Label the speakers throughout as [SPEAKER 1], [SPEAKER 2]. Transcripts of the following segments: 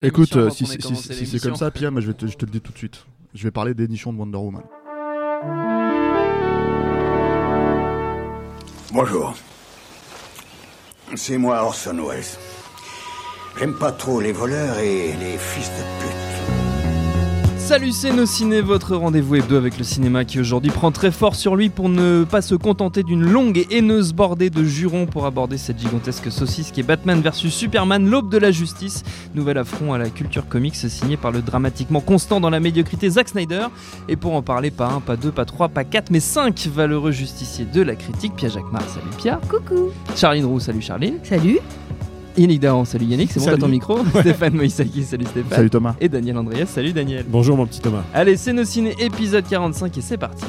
[SPEAKER 1] Écoute, euh, si, si- c'est comme ça, Pierre, moi, je, vais te, je te le dis tout de suite. Je vais parler des nichons de Wonder Woman.
[SPEAKER 2] Bonjour. C'est moi Orson Welles. J'aime pas trop les voleurs et les fils de pute.
[SPEAKER 3] Salut, c'est Nos Ciné, votre rendez-vous hebdo avec le cinéma qui aujourd'hui prend très fort sur lui pour ne pas se contenter d'une longue et haineuse bordée de jurons pour aborder cette gigantesque saucisse qui est Batman vs Superman, l'aube de la justice. Nouvel affront à la culture comics signé par le dramatiquement constant dans la médiocrité Zack Snyder. Et pour en parler, pas un, pas deux, pas trois, pas quatre, mais cinq valeureux justiciers de la critique. Pia Jacquemart, salut Pia.
[SPEAKER 4] Coucou.
[SPEAKER 3] Charline Roux, salut Charline.
[SPEAKER 4] Salut.
[SPEAKER 3] Yannick Dahan, salut Yannick, c'est bon, t'as ton micro. Stéphane Moïsaki, salut Stéphane.
[SPEAKER 1] Salut Thomas.
[SPEAKER 3] Et Daniel Andreas, salut Daniel.
[SPEAKER 5] Bonjour mon petit Thomas.
[SPEAKER 3] Allez, c'est nos ciné épisode 45 et c'est parti.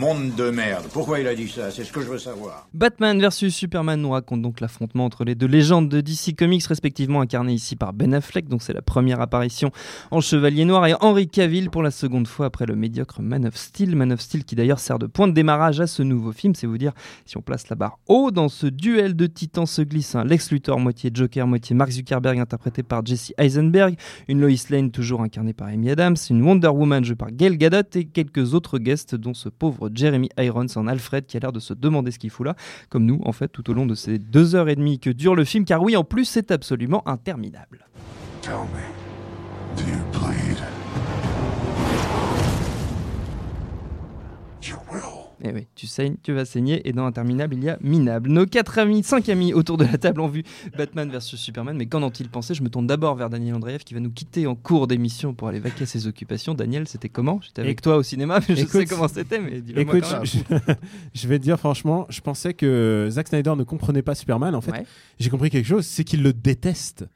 [SPEAKER 2] Monde de merde. Pourquoi il a dit ça? C'est ce que je veux savoir.
[SPEAKER 3] Batman vs Superman nous raconte donc l'affrontement entre les deux légendes de DC Comics, respectivement incarnées ici par Ben Affleck, donc c'est la première apparition en Chevalier Noir, et Henry Cavill pour la seconde fois après le médiocre Man of Steel. Man of Steel qui d'ailleurs sert de point de démarrage à ce nouveau film, c'est vous dire si on place la barre haut. Dans ce duel de titans se glisse un Lex Luthor, moitié Joker, moitié Mark Zuckerberg, interprété par Jesse Eisenberg, une Lois Lane toujours incarnée par Amy Adams, une Wonder Woman jouée par Gail Gadot et quelques autres guests dont ce pauvre Jeremy Irons en Alfred qui a l'air de se demander ce qu'il fout là, comme nous en fait tout au long de ces deux heures et demie que dure le film, car oui en plus c'est absolument interminable. Eh oui, tu saignes, tu vas saigner, et dans Interminable, il y a Minable. Nos quatre amis, cinq amis autour de la table ont vu Batman vs Superman, mais qu'en ont-ils pensé? Je me tourne d'abord vers Daniel Andreev qui va nous quitter en cours d'émission pour aller vaquer à ses occupations. Daniel, c'était comment? J'étais avec toi au cinéma, mais je
[SPEAKER 5] écoute-
[SPEAKER 3] sais comment c'était, mais dis-le moi
[SPEAKER 5] Écoute,
[SPEAKER 3] quand même.
[SPEAKER 5] je, je vais te dire franchement, je pensais que Zack Snyder ne comprenait pas Superman. En fait,
[SPEAKER 3] Ouais.
[SPEAKER 5] j'ai compris quelque chose, c'est qu'il le déteste.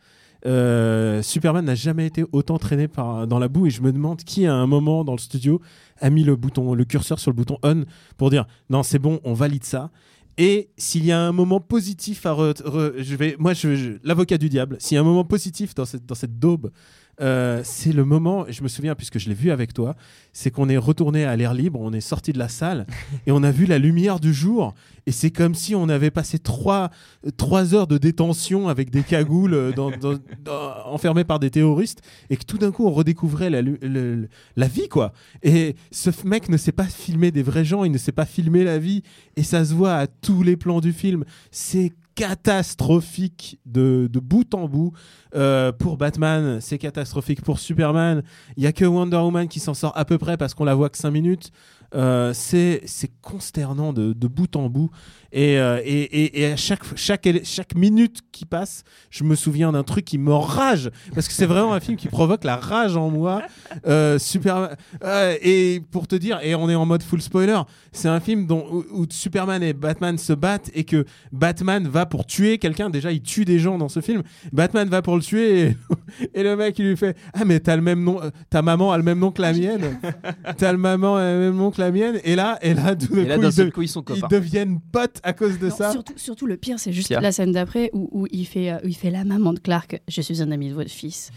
[SPEAKER 5] Euh, Superman n'a jamais été autant traîné par, dans la boue et je me demande qui à un moment dans le studio a mis le bouton, le curseur sur le bouton on pour dire non c'est bon, on valide ça. Et s'il y a un moment positif à re- je vais, moi je, je- l'avocat du diable, s'il y a un moment positif dans cette, dans cette daube, euh, c'est le moment, je me souviens puisque je l'ai vu avec toi, c'est qu'on est retourné à l'air libre, on est sorti de la salle et on a vu la lumière du jour. Et c'est comme si on avait passé trois, trois heures de détention avec des cagoules euh, dans- dans- dans- enfermés par des terroristes et que tout d'un coup on redécouvrait la, lu- le- la vie quoi. Et ce mec ne sait pas filmer des vrais gens, il ne sait pas filmer la vie et ça se voit à tous les plans du film. C'est catastrophique de, bout en bout. Euh, pour Batman, c'est catastrophique. Pour Superman, il y a que Wonder Woman qui s'en sort à peu près parce qu'on la voit que 5 minutes. Euh, c'est consternant de, de bout en bout. Et, euh, et, et, et à chaque, chaque, chaque minute qui passe, je me souviens d'un truc qui me rage. Parce que c'est vraiment un film qui provoque la rage en moi. Euh, euh, et pour te dire, et on est en mode full spoiler, c'est un film dont, où, Superman et Batman se battent et que Batman va pour tuer quelqu'un. Déjà, il tue des gens dans ce film. Batman va pour le tuer et, et le mec, il lui fait Ah, mais t'as le même nom, euh, ta maman a le même nom que la mienne. T'as le maman a le même nom que la mienne. Et là, et là, tout d'un
[SPEAKER 3] Et là,
[SPEAKER 5] coup,
[SPEAKER 3] d'un
[SPEAKER 5] ils,
[SPEAKER 3] seul
[SPEAKER 5] de-
[SPEAKER 3] coup, ils sont
[SPEAKER 5] ils
[SPEAKER 3] copains.
[SPEAKER 5] deviennent potes à cause de
[SPEAKER 4] Non,
[SPEAKER 5] ça.
[SPEAKER 4] surtout, surtout le pire, c'est juste
[SPEAKER 3] Pierre.
[SPEAKER 4] la scène d'après où, où il, fait, euh, où il fait la maman de Clark. Je suis un ami de votre fils.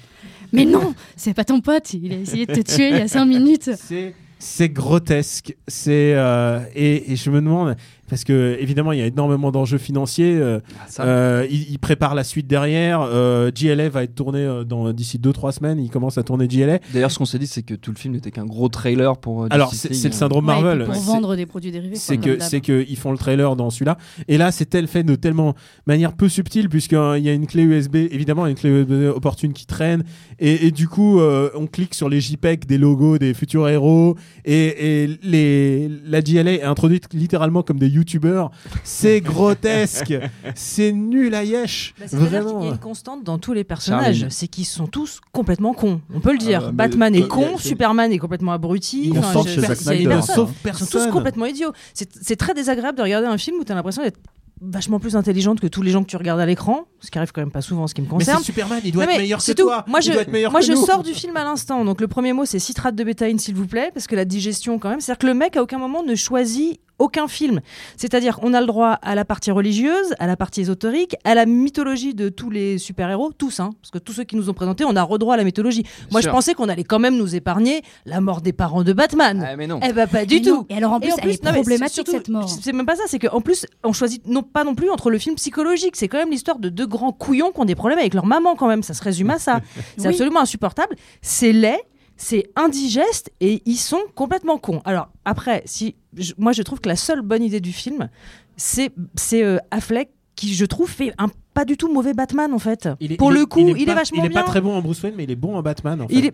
[SPEAKER 4] Mais non, c'est pas ton pote. Il a essayé de te tuer il y a cinq minutes.
[SPEAKER 5] C'est c'est grotesque. C'est euh, et, et je me demande parce que évidemment il y a énormément d'enjeux financiers. euh,
[SPEAKER 3] Ah,
[SPEAKER 5] euh, il, il prépare la suite derrière. Euh, JLA va être tourné euh, dans d'ici 2-3 semaines. Il commence à tourner JLA.
[SPEAKER 3] D'ailleurs, ce qu'on s'est dit, c'est que tout le film n'était qu'un gros trailer pour. euh,
[SPEAKER 5] Alors c'est le
[SPEAKER 3] hein.
[SPEAKER 5] syndrome
[SPEAKER 4] Ouais,
[SPEAKER 5] Marvel.
[SPEAKER 4] pour vendre des produits dérivés.
[SPEAKER 5] c'est que c'est que ils font le trailer dans celui-là et là c'est tel fait de tellement manière peu subtile puisqu'il y a une clé USB évidemment une clé USB opportune qui traîne et, et du coup euh, on clique sur les JPEG des logos des futurs héros et, et les la JLA est introduite littéralement comme des youtubeurs c'est grotesque c'est nul à yesh
[SPEAKER 6] Bah,
[SPEAKER 5] vraiment
[SPEAKER 6] y a une constante dans tous les personnages, c'est qu'ils sont tous complètement cons. On peut le dire.
[SPEAKER 1] Ah, mais-
[SPEAKER 6] Batman est
[SPEAKER 1] euh,
[SPEAKER 6] con,
[SPEAKER 1] c'est-
[SPEAKER 6] Superman est complètement abruti. Enfin, je- a
[SPEAKER 1] Snyder,
[SPEAKER 6] personne.
[SPEAKER 5] sauf
[SPEAKER 6] Ils sont tous
[SPEAKER 5] personne
[SPEAKER 6] complètement idiots. C'est très désagréable de regarder un film où tu as l'impression d'être vachement plus intelligente que tous les gens que tu regardes à l'écran, ce qui arrive quand même pas souvent en ce qui me
[SPEAKER 5] Mais
[SPEAKER 6] concerne.
[SPEAKER 5] c'est Superman, il doit
[SPEAKER 6] Non,
[SPEAKER 5] être
[SPEAKER 6] mais
[SPEAKER 5] meilleur que
[SPEAKER 6] c'est tout.
[SPEAKER 5] toi.
[SPEAKER 6] Moi,
[SPEAKER 5] il
[SPEAKER 6] je,
[SPEAKER 5] doit être meilleur
[SPEAKER 6] moi,
[SPEAKER 5] que
[SPEAKER 6] je
[SPEAKER 5] nous.
[SPEAKER 6] sors du film à l'instant. Donc, le premier mot, c'est citrate de bétaïne, s'il vous plaît, parce que la digestion, quand même. C'est-à-dire que le mec, à aucun moment, ne choisit aucun film. C'est-à-dire, on a le droit à la partie religieuse, à la partie ésotérique, à la mythologie de tous les super-héros, tous, hein, parce que tous ceux qui nous ont présentés, on a redroit à la mythologie. Moi,
[SPEAKER 3] sûr.
[SPEAKER 6] je pensais qu'on allait quand même nous épargner la mort des parents de Batman.
[SPEAKER 3] Ah, mais non.
[SPEAKER 6] Eh ben, pas du
[SPEAKER 4] Mais non.
[SPEAKER 6] tout.
[SPEAKER 4] Et alors en plus,
[SPEAKER 6] en
[SPEAKER 4] elle est
[SPEAKER 6] non,
[SPEAKER 4] problématique
[SPEAKER 6] surtout,
[SPEAKER 4] cette mort.
[SPEAKER 6] C'est même pas ça, c'est qu'en plus, on choisit non pas non plus entre le film psychologique. C'est quand même l'histoire de deux grands couillons qui ont des problèmes avec leur maman, quand même. Ça se résume à ça. C'est
[SPEAKER 4] Oui.
[SPEAKER 6] absolument insupportable. C'est laid, c'est indigeste et ils sont complètement cons. Alors, après, si, moi, je trouve que la seule bonne idée du film, c'est c'est, euh, Affleck qui, je trouve, fait un pas du tout mauvais Batman, en fait.
[SPEAKER 5] Il est-
[SPEAKER 6] Pour
[SPEAKER 5] il
[SPEAKER 6] le
[SPEAKER 5] est-
[SPEAKER 6] coup, il est,
[SPEAKER 5] pas-
[SPEAKER 6] vachement
[SPEAKER 5] Il est
[SPEAKER 6] bien.
[SPEAKER 5] pas très bon en Bruce Wayne, mais il est bon en Batman. En fait.
[SPEAKER 6] Il est...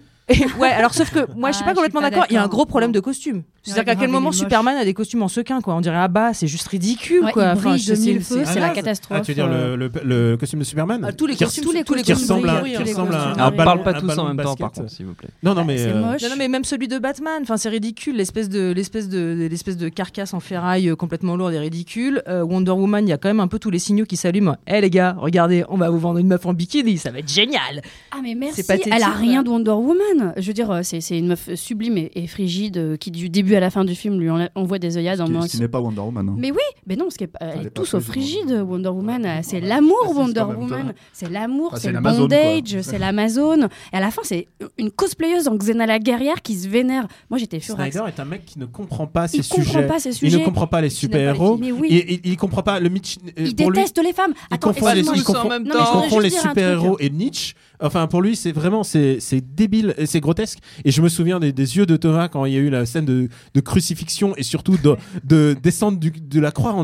[SPEAKER 6] ouais, alors sauf que moi je suis
[SPEAKER 4] Ah,
[SPEAKER 6] pas
[SPEAKER 4] je
[SPEAKER 6] complètement d'accord. Il y a un gros problème de costume. C'est-à-dire qu'à
[SPEAKER 4] grave,
[SPEAKER 6] quel moment. Superman a des costumes en sequin quoi On dirait ah bah c'est juste ridicule
[SPEAKER 4] Ouais,
[SPEAKER 6] quoi.
[SPEAKER 4] il brille
[SPEAKER 6] je-
[SPEAKER 4] de
[SPEAKER 6] c'est-
[SPEAKER 4] mille feux,
[SPEAKER 6] c'est-
[SPEAKER 4] c'est la
[SPEAKER 5] Ah,
[SPEAKER 4] catastrophe.
[SPEAKER 5] Ah, tu veux dire le, le, le costume de Superman
[SPEAKER 6] Ah, tous les costumes,
[SPEAKER 4] tous les costumes
[SPEAKER 5] ressemble à,
[SPEAKER 4] brillent,
[SPEAKER 5] qui
[SPEAKER 4] tous les
[SPEAKER 5] ressemble à ballon-
[SPEAKER 3] parle pas tous en même temps, par contre, s'il vous plaît.
[SPEAKER 5] Non, non, mais.
[SPEAKER 4] C'est
[SPEAKER 5] euh,
[SPEAKER 4] moche.
[SPEAKER 6] Non, mais même celui de Batman, enfin c'est ridicule, l'espèce de l'espèce de l'espèce de carcasse en ferraille euh, complètement lourde et ridicule. Euh, Wonder Woman, il y a quand même un peu tous les signaux qui s'allument. Eh les gars, regardez, on va vous vendre une meuf en bikini, ça va être génial.
[SPEAKER 4] Ah mais merci, elle a rien de Wonder Woman. Je veux dire, euh, c'est une meuf sublime et, et frigide euh, qui du début à la fin du film lui envoie des œillades en mode-
[SPEAKER 1] ce qui n'est pas Wonder Woman. hein.
[SPEAKER 4] Mais oui, mais non, parce qu'elle elle
[SPEAKER 1] Elle
[SPEAKER 4] est
[SPEAKER 1] est pas
[SPEAKER 4] tout sauf
[SPEAKER 1] frigide,
[SPEAKER 4] Wonder Woman. C'est l'amour,
[SPEAKER 1] Ah,
[SPEAKER 4] Wonder
[SPEAKER 1] même,
[SPEAKER 4] Woman. C'est l'amour,
[SPEAKER 1] Ah,
[SPEAKER 4] c'est le bondage, c'est l'Amazon. Et à la fin, c'est une cosplayeuse en Xena la guerrière qui se vénère. Moi, j'étais furax.
[SPEAKER 5] Snyder est un mec qui ne comprend pas ses
[SPEAKER 4] Il comprend
[SPEAKER 5] sujets.
[SPEAKER 4] pas ces
[SPEAKER 5] Il
[SPEAKER 4] sujets.
[SPEAKER 5] ne comprend pas les
[SPEAKER 4] pas
[SPEAKER 5] super-héros.
[SPEAKER 4] Mais oui.
[SPEAKER 5] Il comprend pas le Mitch. euh,
[SPEAKER 4] Il
[SPEAKER 5] lui,
[SPEAKER 4] déteste les femmes.
[SPEAKER 5] il
[SPEAKER 4] Attends,
[SPEAKER 5] il confond-
[SPEAKER 4] Non, mais
[SPEAKER 3] temps.
[SPEAKER 5] il
[SPEAKER 4] je voudrais
[SPEAKER 5] confond les super-héros et Nietzsche. Enfin, pour lui, c'est vraiment c'est débile, c'est grotesque. Et je me souviens des, des yeux de Thomas quand il y a eu la scène de, de crucifixion et surtout de, de descente du- de la croix.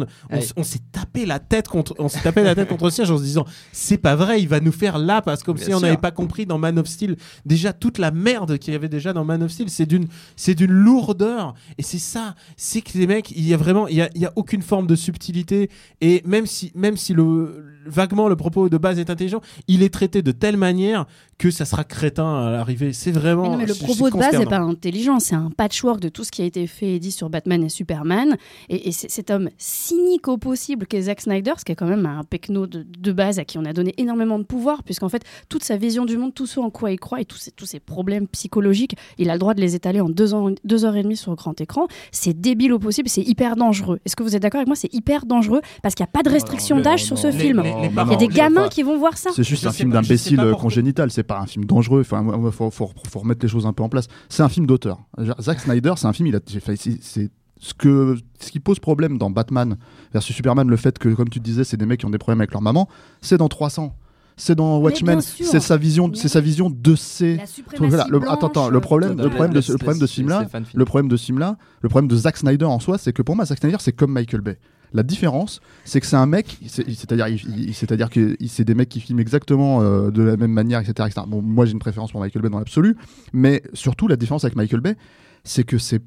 [SPEAKER 5] On, s'est tapé la tête contre, on s'est tapé la tête contre le siège en se disant, c'est pas vrai, il va nous faire là parce que comme
[SPEAKER 3] Bien
[SPEAKER 5] si on n'avait pas compris dans Man of Steel déjà toute la merde qu'il y avait déjà dans Man of Steel. C'est d'une, c'est d'une lourdeur. Et c'est ça, c'est que les mecs, il y a vraiment, il y a, il y a aucune forme de subtilité. Et même si, même si le, vaguement le propos de base est intelligent, il est traité de telle manière que ça sera crétin à l'arrivée. C'est vraiment.
[SPEAKER 4] Mais non, mais le propos de base n'est pas intelligent, c'est un patchwork de tout ce qui a été fait et dit sur Batman et Superman. Et, cet homme cynique au possible qu'est Zack Snyder, ce qui est quand même un pecno de, de base à qui on a donné énormément de pouvoir, puisqu'en fait, toute sa vision du monde, tout ce en quoi il croit et tous ses, tous ses problèmes psychologiques, il a le droit de les étaler en deux, ans, deux heures et demie sur le grand écran. C'est débile au possible, c'est hyper dangereux. Est-ce que vous êtes d'accord avec moi C'est hyper dangereux parce qu'il n'y a pas de restriction d'âge sur ce film.
[SPEAKER 5] les- les
[SPEAKER 4] Il y a des gamins qui vont voir ça.
[SPEAKER 1] C'est juste un film d'imbécile euh. Congénital, c'est pas un film dangereux. Enfin, faut, faut- remettre les choses un peu en place. C'est un film d'auteur. Zack Snyder, c'est un film, il a, c'est ce que ce qui pose problème dans Batman versus Superman, le fait que, comme tu disais, c'est des mecs qui ont des problèmes avec leur maman, c'est dans 300. C'est dans Watchmen, c'est sa vision,
[SPEAKER 4] Mais
[SPEAKER 1] c'est sa vision de
[SPEAKER 4] suprématie
[SPEAKER 1] Voilà, le, attends, attends, le problème, le problème de, le problème de
[SPEAKER 3] laisse-
[SPEAKER 1] ce film-là,
[SPEAKER 3] fans
[SPEAKER 1] le problème de ce film-là, le problème de Zack Snyder en soi, c'est que pour moi, Zack Snyder, c'est comme Michael Bay. La différence, c'est que c'est un mec, c'est- c'est-à-dire, c'est-à-dire que c'est des mecs qui filment exactement euh, de la même manière, etc., etc. Bon, moi, j'ai une préférence pour Michael Bay dans l'absolu, mais surtout la différence avec Michael Bay, c'est que c'est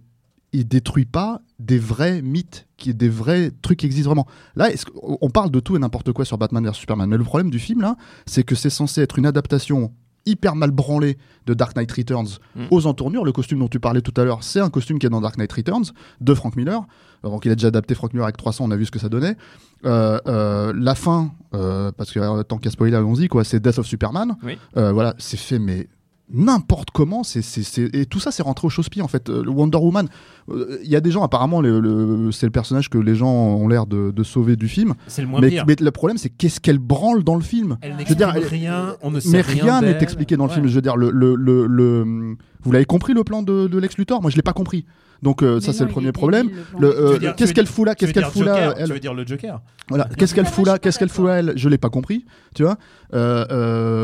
[SPEAKER 1] il détruit pas des vrais mythes, qui des vrais trucs qui existent vraiment. Là, on parle de tout et n'importe quoi sur Batman vs Superman, mais le problème du film là, c'est que c'est censé être une adaptation hyper mal branlée de Dark Knight Returns
[SPEAKER 3] Mm.
[SPEAKER 1] aux entournures. Le costume dont tu parlais tout à l'heure, c'est un costume qui est dans Dark Knight Returns de Frank Miller. Euh, Donc il a déjà adapté Frank Miller avec 300, on a vu ce que ça donnait. Euh, euh, la fin, euh, parce que euh, tant qu'à spoiler, allons-y, quoi, c'est Death of Superman.
[SPEAKER 3] Oui.
[SPEAKER 1] Euh, voilà, c'est fait, mais n'importe comment. C'est, c'est, c'est- Et tout ça, c'est rentré au chausse-pied, en fait. Euh, le Wonder Woman, euh, il y a des gens, apparemment, le- le- c'est le personnage que les gens ont l'air de, de sauver du film.
[SPEAKER 5] C'est le moins
[SPEAKER 1] Mais,
[SPEAKER 5] pire.
[SPEAKER 1] mais le problème, c'est qu'est-ce qu'elle branle dans le film
[SPEAKER 5] Elle
[SPEAKER 1] je veux dire,
[SPEAKER 5] rien, on ne sait
[SPEAKER 1] mais
[SPEAKER 5] rien.
[SPEAKER 1] rien n'est expliqué dans le
[SPEAKER 5] Ouais.
[SPEAKER 1] film. Je veux dire, le, le, le, le- vous l'avez compris le plan de, de Lex Luthor? Moi, je l'ai pas compris. Donc euh, ça, c'est le premier problème. euh, qu'est-ce qu'elle fout là? Qu'est-ce qu'elle fout là elle
[SPEAKER 5] Tu veux dire le Joker?
[SPEAKER 1] Voilà, qu'est-ce qu'elle fout là? Qu'est-ce qu'elle fout là elle? Je l'ai pas compris, tu vois? Euh, euh,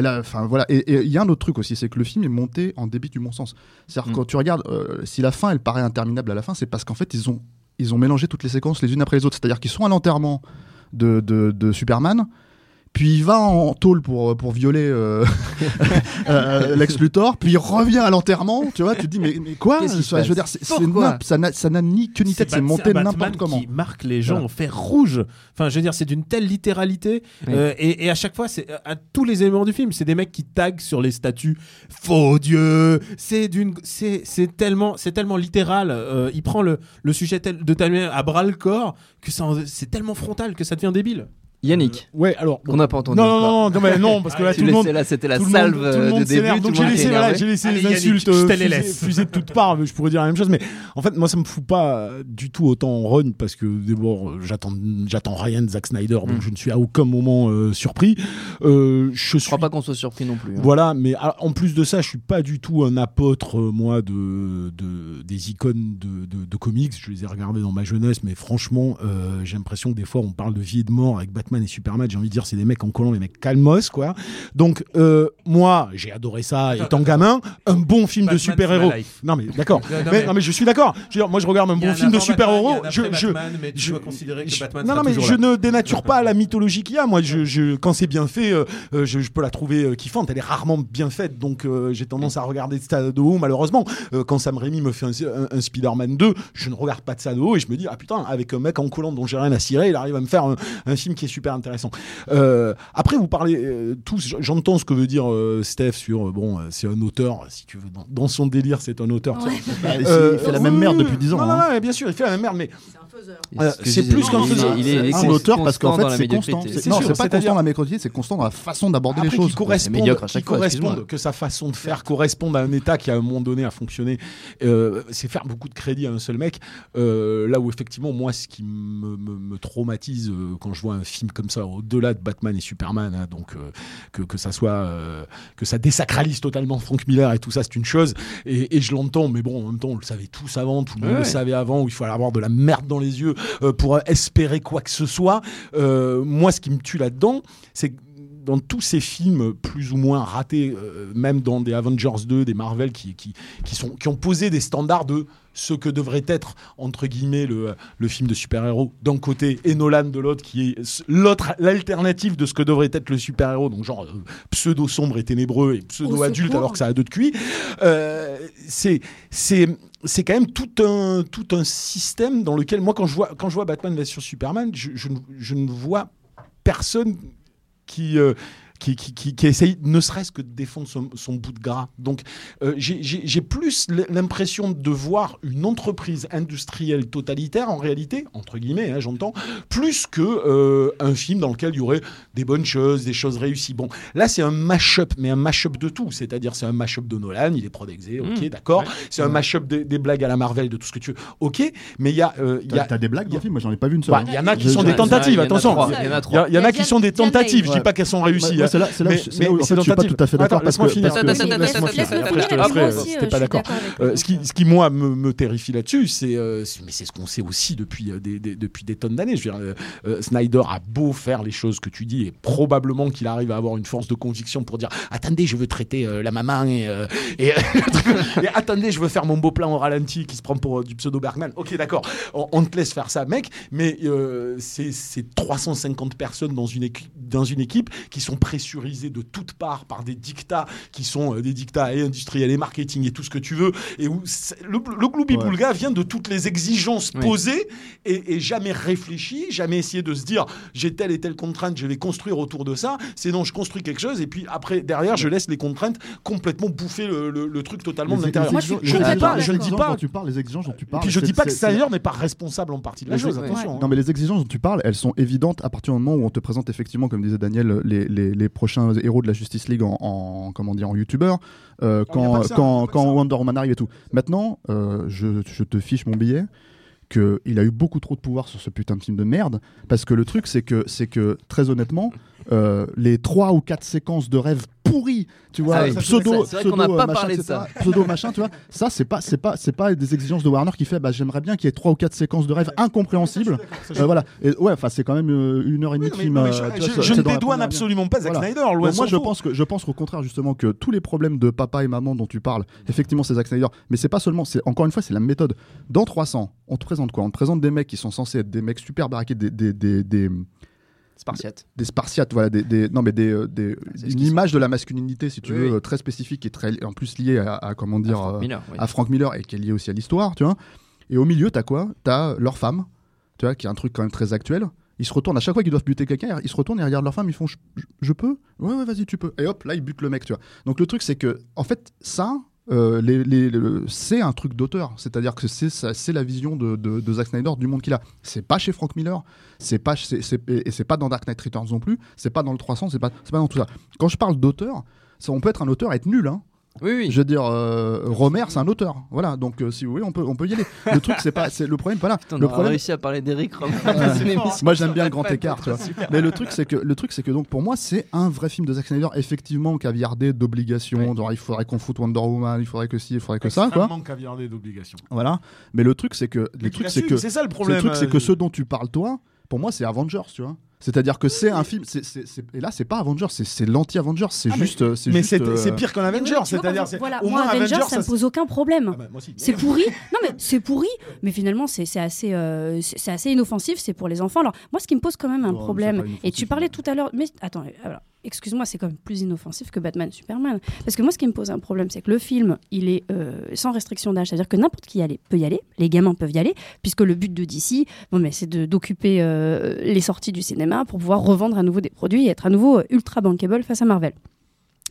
[SPEAKER 1] elle a, enfin voilà. Et il y a un autre truc aussi, c'est que le film est monté en débit du bon sens. C'est-à-dire
[SPEAKER 3] Mm.
[SPEAKER 1] quand tu regardes, euh, si la fin elle paraît interminable à la fin, c'est parce qu'en fait ils ont ils ont mélangé toutes les séquences les unes après les autres. C'est-à-dire qu'ils sont à l'enterrement de, de, de Superman. Puis il va en tôle pour, pour violer euh, euh, Lex Luthor, puis il revient à l'enterrement, tu vois, tu te dis mais, mais quoi?
[SPEAKER 3] Se
[SPEAKER 1] Je veux dire, c'est- ça n'a ça ni queue ni tête, c'est monté n'importe comment.
[SPEAKER 5] qui marque les gens
[SPEAKER 1] Voilà.
[SPEAKER 5] en fer rouge. Enfin, je veux dire, c'est d'une telle littéralité.
[SPEAKER 3] Oui.
[SPEAKER 5] euh, et, et à chaque fois, c'est à tous les éléments du film, c'est des mecs qui taguent sur les statues. Faux Dieu. C'est d'une, c'est, c'est tellement, c'est tellement littéral. euh, il prend le, le sujet tel- de telle manière à bras le corps que ça, c'est tellement frontal que ça devient débile.
[SPEAKER 3] Yannick,
[SPEAKER 7] Ouais, alors.
[SPEAKER 3] qu'on n'a pas entendu.
[SPEAKER 7] Non, non, non, non, mais non, parce que là,
[SPEAKER 3] Tu
[SPEAKER 7] tout le monde.
[SPEAKER 3] laissais là, c'était la salve euh, de début.
[SPEAKER 7] Donc j'ai laissé, voilà, j'ai laissé
[SPEAKER 5] Allez,
[SPEAKER 7] les
[SPEAKER 5] Yannick,
[SPEAKER 7] insultes euh, fuser de toutes parts. mais Je pourrais dire la même chose, mais en fait, moi, ça me fout pas euh, du tout autant en run parce que d'abord, euh, j'attends, j'attends rien de Zack Snyder, donc
[SPEAKER 3] Mm.
[SPEAKER 7] je ne suis à aucun moment euh, surpris. Euh, je suis
[SPEAKER 3] crois pas qu'on soit surpris non plus. hein.
[SPEAKER 7] Voilà, mais ah, en plus de ça, je suis pas du tout un apôtre, euh, moi, de, de- des icônes de, de- de comics. Je les ai regardés dans ma jeunesse, mais franchement, euh, j'ai l'impression que des fois, on parle de vie et de mort avec Batman et Superman. J'ai envie de dire, c'est des mecs en collant, les mecs calmos, quoi. Donc, euh, moi, j'ai adoré ça étant gamin. Un bon film
[SPEAKER 5] Batman,
[SPEAKER 7] de super-héros. Non, mais d'accord.
[SPEAKER 5] Non,
[SPEAKER 7] mais, non, mais je suis d'accord. Moi, je regarde un bon film de super-héros. Je, je,
[SPEAKER 5] Batman, mais tu
[SPEAKER 7] je-
[SPEAKER 5] dois considérer que
[SPEAKER 7] je-
[SPEAKER 5] Batman
[SPEAKER 7] non,
[SPEAKER 5] sera
[SPEAKER 7] non, mais
[SPEAKER 5] toujours
[SPEAKER 7] je
[SPEAKER 5] là.
[SPEAKER 7] ne dénature pas la mythologie qu'il y a. Moi, je, je- quand c'est bien fait, euh, euh, je, je peux la trouver euh, kiffante. Elle est rarement bien faite, donc j'ai tendance à regarder ça de haut, malheureusement. Quand Sam Raimi me fait un, un- un Spider-Man 2, je ne regarde pas de ça de haut et je me dis, ah putain, avec un mec en collant dont j'ai rien à cirer, il arrive à me faire un, un film qui est super intéressant. Euh, après, vous parlez euh, tous, j'entends ce que veut dire euh, Steph sur, euh, bon, c'est un auteur, si tu veux, dans, dans son délire, c'est un auteur.
[SPEAKER 4] Ouais.
[SPEAKER 1] Bah, il
[SPEAKER 7] Euh,
[SPEAKER 1] fait la même merde depuis 10 ans.
[SPEAKER 7] Non, non,
[SPEAKER 1] hein.
[SPEAKER 7] non, bien sûr, il fait la même merde, mais
[SPEAKER 3] Je
[SPEAKER 7] c'est plus qu'un faiseur.
[SPEAKER 3] Il est,
[SPEAKER 1] un auteur parce qu'en fait c'est constant.
[SPEAKER 7] C'est
[SPEAKER 1] Non,
[SPEAKER 7] sûr,
[SPEAKER 1] c'est pas constant dans la médiocrité, c'est constant dans la façon d'aborder les choses.
[SPEAKER 7] qui que sa façon de faire corresponde à un état qui à un moment donné a fonctionné. Euh, c'est faire beaucoup de crédit à un seul mec. Euh, là où effectivement, moi, ce qui me, traumatise euh, quand je vois un film comme ça, au-delà de Batman et Superman, hein, donc que, ça soit que ça désacralise totalement Frank Miller et tout ça, c'est une chose. Et, je l'entends, mais bon, en même temps, on le savait tous avant, tout le monde le savait avant, où il fallait avoir de la merde dans les yeux euh, pour espérer quoi que ce soit. Euh, moi, ce qui me tue là-dedans, c'est que dans tous ces films plus ou moins ratés, euh, même dans des Avengers 2, des Marvel, qui, qui, qui, sont, qui ont posé des standards de ce que devrait être, entre guillemets, le, le film de super-héros d'un côté et Nolan de l'autre, qui est l'autre, l'alternative de ce que devrait être le super-héros, donc genre euh, pseudo-sombre et ténébreux et pseudo-adulte alors que ça a deux de cuit. Euh, c'est, c'est, c'est quand même tout un, tout un système dans lequel, moi, quand je vois, quand je vois Batman versus Superman, je, je ne vois personne qui, euh, qui, qui, qui, qui essaye ne serait-ce que de défendre son, son bout de gras. Donc euh, j'ai- plus l'impression de voir une entreprise industrielle totalitaire en réalité, entre guillemets, hein, j'entends, plus que euh, un film dans lequel il y aurait des bonnes choses, des choses réussies. Bon, là c'est un mash-up, mais un mash-up de tout, c'est-à-dire c'est un mash-up de Nolan, il est prodexé, ok,
[SPEAKER 3] Mmh,
[SPEAKER 7] d'accord,
[SPEAKER 3] ouais.
[SPEAKER 7] c'est un mash-up des, des blagues à la Marvel, de tout ce que tu veux, ok, mais il y a... euh, il y
[SPEAKER 1] T'as
[SPEAKER 7] a
[SPEAKER 1] t'as des blagues dans
[SPEAKER 7] y a-
[SPEAKER 1] le film? Moi j'en ai pas vu une seule.
[SPEAKER 7] bah,
[SPEAKER 1] hein.
[SPEAKER 7] il y en a qui sont des tentatives, attention. Il
[SPEAKER 3] y en a
[SPEAKER 7] qui sont des tentatives, je dis pas qu'elles sont réussies.
[SPEAKER 1] C'est là, c'est là
[SPEAKER 7] Mais-
[SPEAKER 1] où, en fait, je suis pas tout à fait d'accord parce que,
[SPEAKER 4] euh,
[SPEAKER 7] t'es
[SPEAKER 4] je
[SPEAKER 7] pas d'accord. Euh, ce, qui, ce qui, moi, me, me terrifie là-dessus, c'est, euh, c'est- mais c'est ce qu'on sait aussi depuis, depuis des tonnes d'années. Je veux dire, Snyder a beau faire les choses que tu dis, et probablement qu'il arrive à avoir une force de conviction pour dire Attendez, je veux traiter la maman, et, attendez, je veux faire mon beau plan au ralenti qui se prend pour du pseudo Bergman. Ok, d'accord, on, te laisse faire ça, mec, mais c'est c'est 350 personnes dans une, équipe, dans une équipe qui sont de toutes parts par des dictats qui sont euh, des dictats et industriels et marketing et tout ce que tu veux, et où le, le gloubi-boulga vient de toutes les exigences
[SPEAKER 3] Oui.
[SPEAKER 7] posées et, et jamais réfléchi, jamais essayé de se dire j'ai telle et telle contrainte, je vais construire autour de ça. C'est non, je construis quelque chose et puis après derrière je laisse les contraintes complètement bouffer le, le- le truc totalement de l'intérieur.
[SPEAKER 4] Je
[SPEAKER 7] ne dis pas, je ne dis pas.
[SPEAKER 1] tu parles, les exigences dont tu
[SPEAKER 7] Et
[SPEAKER 1] parles.
[SPEAKER 7] puis je dis pas que
[SPEAKER 1] c'est-
[SPEAKER 7] Snyder n'est pas responsable en partie de la chose. Attention. hein.
[SPEAKER 1] Non, mais les exigences dont tu parles, elles sont évidentes à partir du moment où on te présente effectivement, comme disait Daniel, les, les, les prochains héros de la Justice League en, en comment dire en youtubeur, euh, quand,
[SPEAKER 7] ça,
[SPEAKER 1] quand, quand. Wonder Woman arrive et tout. Maintenant, euh, je, je te fiche mon billet qu'il a eu beaucoup trop de pouvoir sur ce putain de film de merde, parce que le truc c'est que c'est que très honnêtement, euh, les trois ou quatre séquences de rêve pourris, tu vois,
[SPEAKER 3] Ah oui.
[SPEAKER 1] pseudo, pseudo,
[SPEAKER 3] pas
[SPEAKER 1] euh, machin,
[SPEAKER 3] parlé de
[SPEAKER 1] etc.,
[SPEAKER 3] ça.
[SPEAKER 1] pseudo machin, tu vois, ça c'est pas c'est pas c'est pas des exigences de Warner qui fait, bah j'aimerais bien qu'il y ait trois ou quatre séquences de rêve incompréhensibles. Euh, voilà. Et ouais, enfin c'est quand même euh, une heure et demie
[SPEAKER 7] Oui,
[SPEAKER 1] de
[SPEAKER 7] mais-
[SPEAKER 1] film.
[SPEAKER 7] je, ne dédouane absolument pas Zack
[SPEAKER 1] Voilà.
[SPEAKER 7] Snyder. Loin
[SPEAKER 1] moi, je pense que je pense qu'au contraire justement que tous les problèmes de papa et maman dont tu parles, effectivement, c'est Zack Snyder. Mais c'est pas seulement, c'est encore une fois, c'est la méthode. Dans 300, on te présente quoi? On te présente des mecs qui sont censés être des mecs super baraqués, des, des, des, des-
[SPEAKER 3] Spartiate.
[SPEAKER 1] des spartiates, voilà, des, des- non mais des, euh, des-
[SPEAKER 3] ce
[SPEAKER 1] une image de la masculinité, si tu
[SPEAKER 3] Oui,
[SPEAKER 1] veux,
[SPEAKER 3] oui.
[SPEAKER 1] euh, très spécifique et très, en plus liée à, à, comment dire,
[SPEAKER 3] Frank
[SPEAKER 1] euh,
[SPEAKER 3] Miller, oui.
[SPEAKER 1] à Frank Miller et qui est liée aussi à l'histoire, tu vois. Et au milieu, t'as quoi? T'as leur femme, tu vois, qui est un truc quand même très actuel. Ils se retournent à chaque fois qu'ils doivent buter quelqu'un, ils se retournent et regardent leur femme, ils font je, je- je peux? Ouais, ouais, vas-y, tu peux. Et hop, là, ils butent le mec, tu vois. Donc le truc, c'est que, en fait, ça, euh, c'est un truc d'auteur. C'est-à-dire que c'est la vision de, Zack Snyder du monde qu'il a. C'est pas chez Frank Miller, c'est pas, et c'est pas dans Dark Knight Returns non plus, c'est pas dans le 300, c'est pas, pas dans tout ça. Quand je parle d'auteur, on peut être un auteur et être nul, hein.
[SPEAKER 3] Oui, oui.
[SPEAKER 1] Je veux dire, euh, Romer, c'est un auteur. Voilà, donc euh, si vous voulez, on peut, on peut y aller. Le truc, c'est pas, c'est le problème, voilà.
[SPEAKER 3] Putain, on
[SPEAKER 1] le problème,
[SPEAKER 3] réussi à parler d'Eric Romer
[SPEAKER 1] Ouais.
[SPEAKER 3] émission.
[SPEAKER 1] moi j'aime bien le grand écart, tu vois. Mais le truc c'est que le truc c'est que donc pour moi c'est un vrai film de Zack Snyder effectivement caviardé d'obligations, genre il faudrait qu'on foute Wonder Woman, il faudrait que ci, il faudrait que ça quoi.
[SPEAKER 7] Extrêmement caviardé d'obligations.
[SPEAKER 1] Voilà. Mais le truc c'est que le
[SPEAKER 7] Mais
[SPEAKER 1] truc
[SPEAKER 7] tu
[SPEAKER 1] c'est que
[SPEAKER 7] c'est ça le problème,
[SPEAKER 1] Le truc c'est
[SPEAKER 7] euh,
[SPEAKER 1] que ce dont tu parles toi, pour moi c'est Avengers, tu vois. C'est-à-dire que c'est un film, c'est- c'est- c'est- et là c'est pas Avengers, c'est- l'anti-Avengers, c'est
[SPEAKER 7] Ah, mais-
[SPEAKER 1] juste, euh, c'est
[SPEAKER 7] mais c'est
[SPEAKER 1] euh,
[SPEAKER 7] pire qu'un
[SPEAKER 4] Mais oui,
[SPEAKER 7] Avenger,
[SPEAKER 4] tu vois,
[SPEAKER 7] c'est-à-dire
[SPEAKER 4] voilà,
[SPEAKER 7] au
[SPEAKER 4] moi,
[SPEAKER 7] moins
[SPEAKER 4] Avengers,
[SPEAKER 7] Avenger
[SPEAKER 4] ça me pose aucun problème.
[SPEAKER 7] Ah bah, moi aussi.
[SPEAKER 4] C'est pourri. Non, mais c'est pourri. Mais finalement, c'est c'est assez, euh, c'est assez inoffensif. C'est pour les enfants. Alors, moi, ce qui me pose quand même un problème, et tu parlais tout à l'heure, mais attends, alors, excuse-moi, c'est quand même plus inoffensif que Batman Superman. Parce que moi, ce qui me pose un problème, c'est que le film, il est euh, sans restriction d'âge. C'est-à-dire que n'importe qui y aller, peut y aller. Les gamins peuvent y aller, puisque le but de DC, bon, c'est d'occuper euh, les sorties du cinéma pour pouvoir revendre à nouveau des produits et être à nouveau euh, ultra bankable face à Marvel.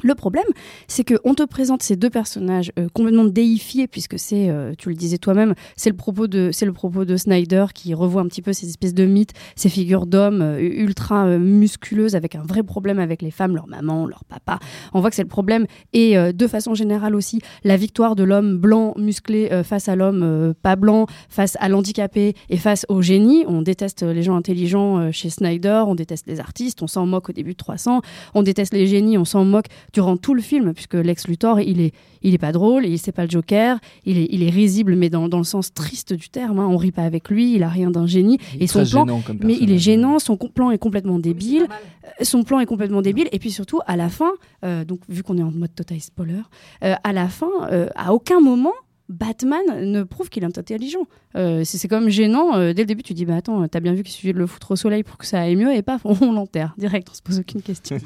[SPEAKER 4] Le problème, c'est qu'on te présente ces deux personnages euh, complètement déifiés, puisque c'est, euh, tu le disais toi-même, c'est le propos de, c'est le propos de Snyder qui revoit un petit peu ces espèces de mythes, ces figures d'hommes euh, ultra euh, musculeuses avec un vrai problème avec les femmes, leur maman, leur papa. On voit que c'est le problème. Et euh, de façon générale aussi, la victoire de l'homme blanc musclé euh, face à l'homme pas blanc, face à l'handicapé et face au génie. On déteste les gens intelligents chez Snyder, on déteste les artistes, on s'en moque au début de 300, on déteste les génies, on s'en moque durant tout le film, puisque Lex Luthor, il est, il est pas drôle, il c'est pas le Joker, il est, il est risible, mais dans, dans le sens triste du terme. hein. On rit pas avec lui, il a rien d'un génie.
[SPEAKER 3] Il est
[SPEAKER 4] et son
[SPEAKER 3] très
[SPEAKER 4] plan,
[SPEAKER 3] gênant comme
[SPEAKER 4] mais il est gênant, son plan est complètement débile. Euh, Son plan est complètement débile. Et puis surtout, à la fin, euh, donc vu qu'on est en mode total spoiler, euh, à la fin, euh, à aucun moment. Batman ne prouve qu'il est intelligent. Euh, c'est même gênant. euh, dès le début, tu dis bah attends, t'as bien vu qu'il suffit de le foutre au soleil pour que ça aille mieux et paf, on l'enterre direct. On se pose aucune question.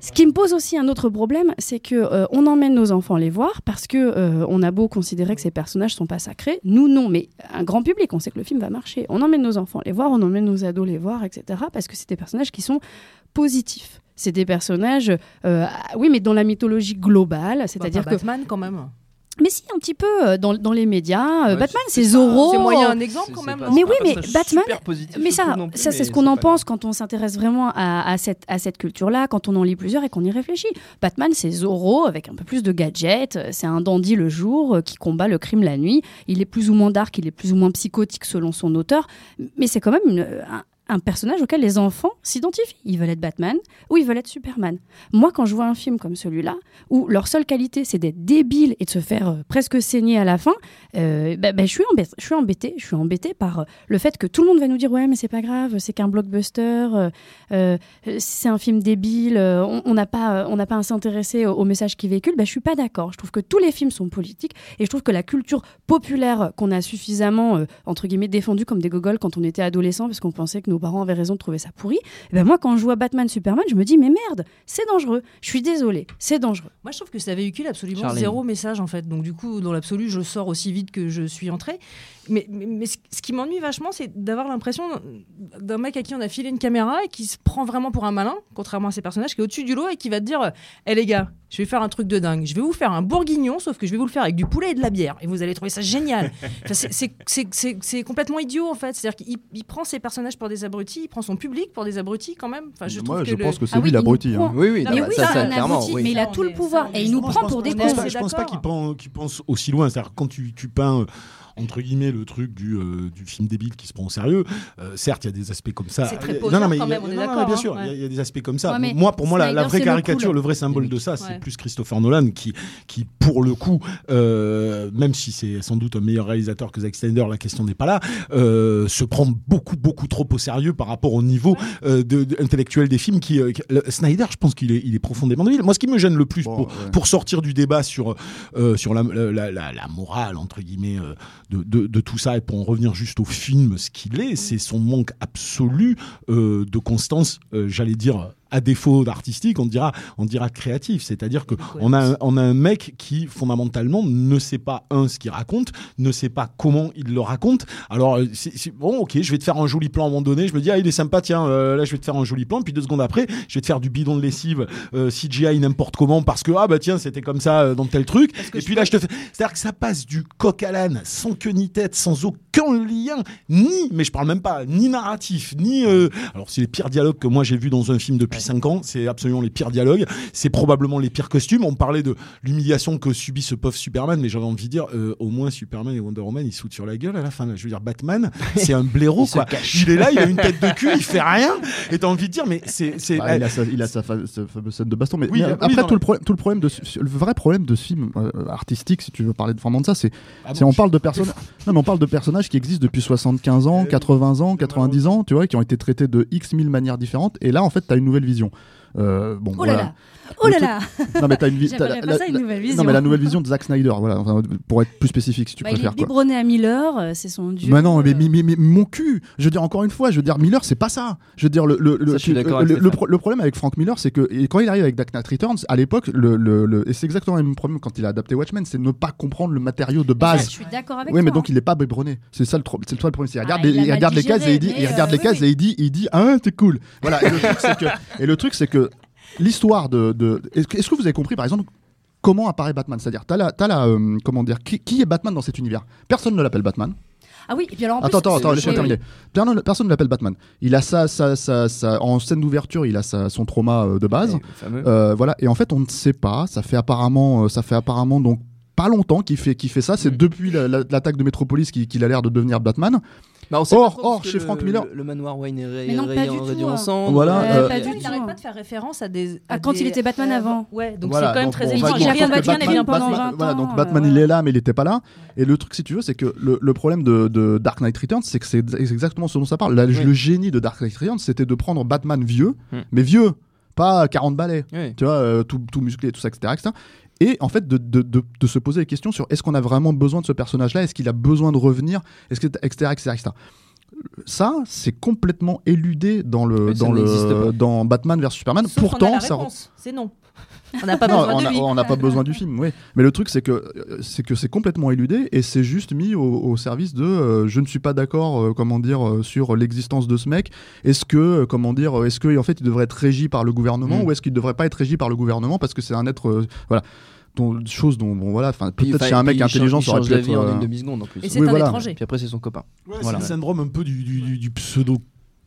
[SPEAKER 4] Ce qui me pose aussi un autre problème, c'est que euh, on emmène nos enfants les voir parce que euh, on a beau considérer que ces personnages sont pas sacrés, nous non, mais un grand public, on sait que le film va marcher. On emmène nos enfants les voir, on emmène nos ados les voir, etc. Parce que c'est des personnages qui sont positifs. C'est des personnages, euh, ah, oui, mais dans la mythologie globale, c'est-à-dire
[SPEAKER 6] Bah,
[SPEAKER 4] que.
[SPEAKER 6] Batman quand même.
[SPEAKER 4] Mais si, un petit peu euh, dans, dans les médias. euh,
[SPEAKER 3] Ouais,
[SPEAKER 4] Batman,
[SPEAKER 3] c'est-
[SPEAKER 4] Zorro.
[SPEAKER 6] C'est moyen un exemple quand même.
[SPEAKER 3] pas-
[SPEAKER 4] Mais oui, mais Batman-
[SPEAKER 3] super positif,
[SPEAKER 4] Mais ça,
[SPEAKER 3] plus,
[SPEAKER 4] ça c'est ce qu'on en pense quand on s'intéresse vraiment à, à cette, à cette culture-là, quand on en lit plusieurs et qu'on y réfléchit. Batman, c'est Zorro avec un peu plus de gadgets. C'est un dandy le jour euh, qui combat le crime la nuit. Il est plus ou moins dark, il est plus ou moins psychotique selon son auteur. Mais c'est quand même une- un, un personnage auquel les enfants s'identifient. Ils veulent être Batman ou ils veulent être Superman. Moi, quand je vois un film comme celui-là, où leur seule qualité, c'est d'être débile et de se faire euh, presque saigner à la fin, euh, bah, bah, je suis embêtée. Je suis embêtée. Je suis par euh, le fait que tout le monde va nous dire ouais, mais c'est pas grave, c'est qu'un blockbuster, euh, c'est un film débile, on n'a pas, on pas à s'intéresser au, message qu'il véhicule. Bah, je suis pas d'accord. Je trouve que tous les films sont politiques et je trouve que la culture populaire qu'on a suffisamment entre guillemets défendue comme des gogoles quand on était adolescent parce qu'on pensait que nos parents avaient raison de trouver ça pourri. eh ben moi, quand je vois Batman, Superman, je me dis mais merde, c'est dangereux. Je suis désolée, c'est dangereux.
[SPEAKER 6] Moi, je trouve que ça véhicule absolument zéro message en fait. Donc du coup, dans l'absolu, je sors aussi vite que je suis entrée. Mais, mais, mais ce qui m'ennuie vachement, c'est d'avoir l'impression d'un mec à qui on a filé une caméra et qui se prend vraiment pour un malin, contrairement à ces personnages qui est au-dessus du lot et qui va te dire "Eh les gars, je vais faire un truc de dingue. Je vais vous faire un bourguignon, sauf que je vais vous le faire avec du poulet et de la bière. Et vous allez trouver ça génial. Enfin, c'est- complètement idiot en fait. C'est-à-dire qu'il il prend ses personnages pour des abrutis, il prend son public pour des abrutis quand même. Enfin, je
[SPEAKER 1] Moi,
[SPEAKER 6] trouve
[SPEAKER 1] je
[SPEAKER 6] le-
[SPEAKER 1] pense que c'est
[SPEAKER 4] Ah oui,
[SPEAKER 1] lui l'abruti. hein.
[SPEAKER 3] Oui, oui,
[SPEAKER 6] Non,
[SPEAKER 3] non,
[SPEAKER 6] mais
[SPEAKER 3] bah,
[SPEAKER 6] oui,
[SPEAKER 3] ça,
[SPEAKER 6] c'est
[SPEAKER 3] ça,
[SPEAKER 6] un
[SPEAKER 3] clairement,
[SPEAKER 4] abruti,
[SPEAKER 3] oui.
[SPEAKER 4] mais il a tout le pouvoir et il nous prend pour des cons.
[SPEAKER 7] pense
[SPEAKER 6] assez
[SPEAKER 7] pas, je pense pas qu'il pense, aussi loin. C'est-à-dire quand tu, tu peins euh, entre guillemets le truc du, euh, du film débile qui se prend au sérieux. euh, certes, il y a des aspects comme ça.
[SPEAKER 6] C'est très
[SPEAKER 7] non, non, mais
[SPEAKER 6] quand
[SPEAKER 7] il y a-
[SPEAKER 6] même, on est d'accord,
[SPEAKER 7] Bien
[SPEAKER 6] hein,
[SPEAKER 7] sûr, il y a-
[SPEAKER 6] ouais.
[SPEAKER 7] il y, a des aspects comme ça.
[SPEAKER 4] Ouais, mais
[SPEAKER 7] Moi, pour moi, la, vraie
[SPEAKER 4] le
[SPEAKER 7] caricature, le vrai symbole de ça, c'est
[SPEAKER 6] Ouais.
[SPEAKER 7] plus Christopher Nolan qui, qui pour le coup, euh, même si c'est sans doute un meilleur réalisateur que Zack Snyder, la question n'est pas là, euh, se prend beaucoup, beaucoup trop au sérieux par rapport au niveau euh, de, de- intellectuel des films. Qui, euh, qui- le- Snyder, je pense qu'il est, il est profondément débile. Moi, ce qui me gêne le plus
[SPEAKER 1] Bon,
[SPEAKER 7] pour,
[SPEAKER 1] ouais.
[SPEAKER 7] pour sortir du débat sur, euh, sur la, la, la- la morale, entre guillemets, euh, de, tout ça, et pour en revenir juste au film, ce qu'il est, c'est son manque absolu euh, de constance, euh, j'allais dire à défaut d'artistique, on dira, on dira créatif. C'est-à-dire que on a, un, on a un mec qui fondamentalement ne sait pas un ce qu'il raconte, ne sait pas comment il le raconte. Alors euh, c'est c'est- bon, ok, je vais te faire un joli plan à un moment donné. Je me dis ah il est sympa, tiens, euh, là je vais te faire un joli plan. Puis deux secondes après, je vais te faire du bidon de lessive euh, CGI n'importe comment parce que ah bah tiens c'était comme ça euh, dans tel truc. Et puis là je te fais, c'est-à-dire que ça passe du coq à l'âne, sans queue ni tête, sans aucun lien, ni, mais je parle même pas, ni narratif, ni. euh, alors c'est les pires dialogues que moi j'ai vus dans un film depuis 5 ans. C'est absolument les pires dialogues. C'est probablement les pires costumes. On parlait de l'humiliation que subit ce pauvre Superman, mais j'avais envie de dire, euh, au moins Superman et Wonder Woman, ils se foutent sur la gueule à la fin. là. Je veux dire, Batman, c'est un blaireau,
[SPEAKER 3] Il
[SPEAKER 7] quoi.
[SPEAKER 3] cache.
[SPEAKER 7] Il est là, il a une tête de cul, il fait rien. Et t'as envie de dire, mais c'est. c'est-
[SPEAKER 1] Bah, il a sa, il a sa fa- scène de baston. Mais,
[SPEAKER 7] Oui,
[SPEAKER 1] mais
[SPEAKER 7] oui,
[SPEAKER 1] après,
[SPEAKER 7] non,
[SPEAKER 1] tout, le problème, tout le problème de ce- le vrai problème de ce film euh, artistique, si tu veux parler de vraiment de ça, c'est
[SPEAKER 7] Ah bon,
[SPEAKER 1] on
[SPEAKER 7] je-
[SPEAKER 1] parle de personnes. Non, mais on parle de personnages qui existent depuis 75 ans, 80 ans, 90 ans, tu vois, qui ont été traités de X mille manières différentes. Et là, en fait, t'as une nouvelle vision. Euh, bon,
[SPEAKER 4] Oh là
[SPEAKER 1] voilà.
[SPEAKER 4] là Oh là là
[SPEAKER 1] Non, mais t'as une la-
[SPEAKER 4] ça une nouvelle
[SPEAKER 1] Non,
[SPEAKER 4] vision.
[SPEAKER 1] mais la nouvelle vision de Zack Snyder, voilà, enfin, pour être plus spécifique, si tu
[SPEAKER 4] Bah, il est
[SPEAKER 1] préfères. quoi.
[SPEAKER 4] biberonné à Miller, euh, c'est son dieu.
[SPEAKER 1] Mais non, mais, mais, mais- mais mon cul Je veux dire, encore une fois, je veux dire, Miller, c'est pas ça. Je veux dire, le, le, le,
[SPEAKER 3] Ça,
[SPEAKER 1] le,
[SPEAKER 3] avec
[SPEAKER 1] le
[SPEAKER 3] Stéphane.
[SPEAKER 1] pro- le problème avec Frank Miller, c'est que quand il arrive avec Dark Knight Returns, à l'époque, le, le, le- et c'est exactement le même problème quand il a adapté Watchmen, c'est de ne pas comprendre le matériau de
[SPEAKER 4] ça,
[SPEAKER 1] base.
[SPEAKER 4] Je suis d'accord avec
[SPEAKER 1] Oui, mais donc il est pas biberonné. C'est ça le, c'est ça le problème. qu'il regarde,
[SPEAKER 4] Ah, il
[SPEAKER 1] il regarde les cases et il dit, il regarde
[SPEAKER 4] euh,
[SPEAKER 1] les cases et il dit, il dit, ah, c'est cool. Voilà. Et le truc, c'est que, l'histoire de, de- est-ce que, est-ce que vous avez compris, par exemple, comment apparaît Batman? C'est-à-dire, t'as la, t'as la, euh, comment dire, qui, qui est Batman dans cet univers? Personne ne l'appelle Batman.
[SPEAKER 4] Ah oui, et puis alors en
[SPEAKER 1] Attends,
[SPEAKER 4] plus,
[SPEAKER 1] attends, attends, laisse-moi terminer. Personne, personne ne l'appelle Batman. Il a ça, ça, ça, ça- en scène d'ouverture, il a sa- son trauma euh, de base.
[SPEAKER 3] Ouais.
[SPEAKER 1] Euh, voilà. Et en fait, on ne sait pas. Ça fait apparemment, ça fait apparemment donc pas longtemps qu'il fait, qu'il fait ça. C'est
[SPEAKER 3] Mm.
[SPEAKER 1] depuis la- la- l'attaque de Metropolis qu'il qu'il a l'air de devenir Batman.
[SPEAKER 3] Bah, on sait
[SPEAKER 1] Or-
[SPEAKER 3] pas trop,
[SPEAKER 1] or, chez
[SPEAKER 3] le-
[SPEAKER 1] Frank Miller-
[SPEAKER 3] Le, le manoir Wayne est
[SPEAKER 4] non, pas
[SPEAKER 3] rayé-
[SPEAKER 4] du tout, hein.
[SPEAKER 3] en cendres.
[SPEAKER 1] Voilà,
[SPEAKER 4] Euh,
[SPEAKER 1] euh,
[SPEAKER 4] pas du
[SPEAKER 6] il n'arrête pas de faire référence à des.
[SPEAKER 4] À
[SPEAKER 6] à
[SPEAKER 4] quand il
[SPEAKER 6] des-
[SPEAKER 4] était Batman
[SPEAKER 6] euh,
[SPEAKER 4] avant.
[SPEAKER 6] Ouais, donc
[SPEAKER 1] Voilà,
[SPEAKER 6] c'est quand même
[SPEAKER 1] donc,
[SPEAKER 6] très évident. Batman
[SPEAKER 1] Batman-
[SPEAKER 6] est bien pendant
[SPEAKER 1] Batman-
[SPEAKER 4] 20
[SPEAKER 1] Voilà,
[SPEAKER 4] ans,
[SPEAKER 1] donc
[SPEAKER 4] euh,
[SPEAKER 1] Batman il est là, mais il n'était pas là. Et le truc, si tu veux, c'est que le, le problème de, de Dark Knight Returns, c'est que c'est exactement ce dont ça parle. La-
[SPEAKER 3] Oui.
[SPEAKER 1] Le génie de Dark Knight Returns, c'était de prendre Batman vieux,
[SPEAKER 3] Mm.
[SPEAKER 1] mais vieux, pas 40 balais.
[SPEAKER 3] Oui.
[SPEAKER 1] tu vois, euh, tout, tout musclé, tout ça, etc. etc. Et en fait, de, se poser les questions sur est-ce qu'on a vraiment besoin de ce personnage-là? Est-ce qu'il a besoin de revenir? Est-ce que, etc., etc., etc. Ça, c'est complètement éludé dans, le, dans, le,
[SPEAKER 3] pas.
[SPEAKER 1] dans Batman vs Superman.
[SPEAKER 6] Sauf qu'on a
[SPEAKER 1] Pourtant,
[SPEAKER 6] la
[SPEAKER 1] ça.
[SPEAKER 6] c'est non. On n'a pas
[SPEAKER 1] Non,
[SPEAKER 6] besoin
[SPEAKER 1] on
[SPEAKER 6] de
[SPEAKER 1] a-
[SPEAKER 6] lui.
[SPEAKER 1] on n'a pas besoin du film, oui. Mais le truc, c'est que c'est que c'est complètement éludé et c'est juste mis au, au service de euh, je ne suis pas d'accord, euh, comment dire, euh, sur l'existence de ce mec. Est-ce que, euh, comment dire, est-ce que en fait il devrait être régi par le gouvernement
[SPEAKER 3] Mm.
[SPEAKER 1] ou est-ce qu'il ne devrait pas être régi par le gouvernement parce que c'est un être, euh, voilà, dont, chose dont, bon voilà, enfin peut-être chez un mec intelligent, ça aurait pu être.
[SPEAKER 3] en
[SPEAKER 1] euh,
[SPEAKER 3] une demi-seconde en plus.
[SPEAKER 6] Et c'est
[SPEAKER 1] Oui,
[SPEAKER 6] un
[SPEAKER 1] voilà.
[SPEAKER 6] étranger.
[SPEAKER 3] Puis après, c'est son copain.
[SPEAKER 7] Ouais,
[SPEAKER 3] Voilà.
[SPEAKER 7] C'est le syndrome un peu du, du- du- du pseudo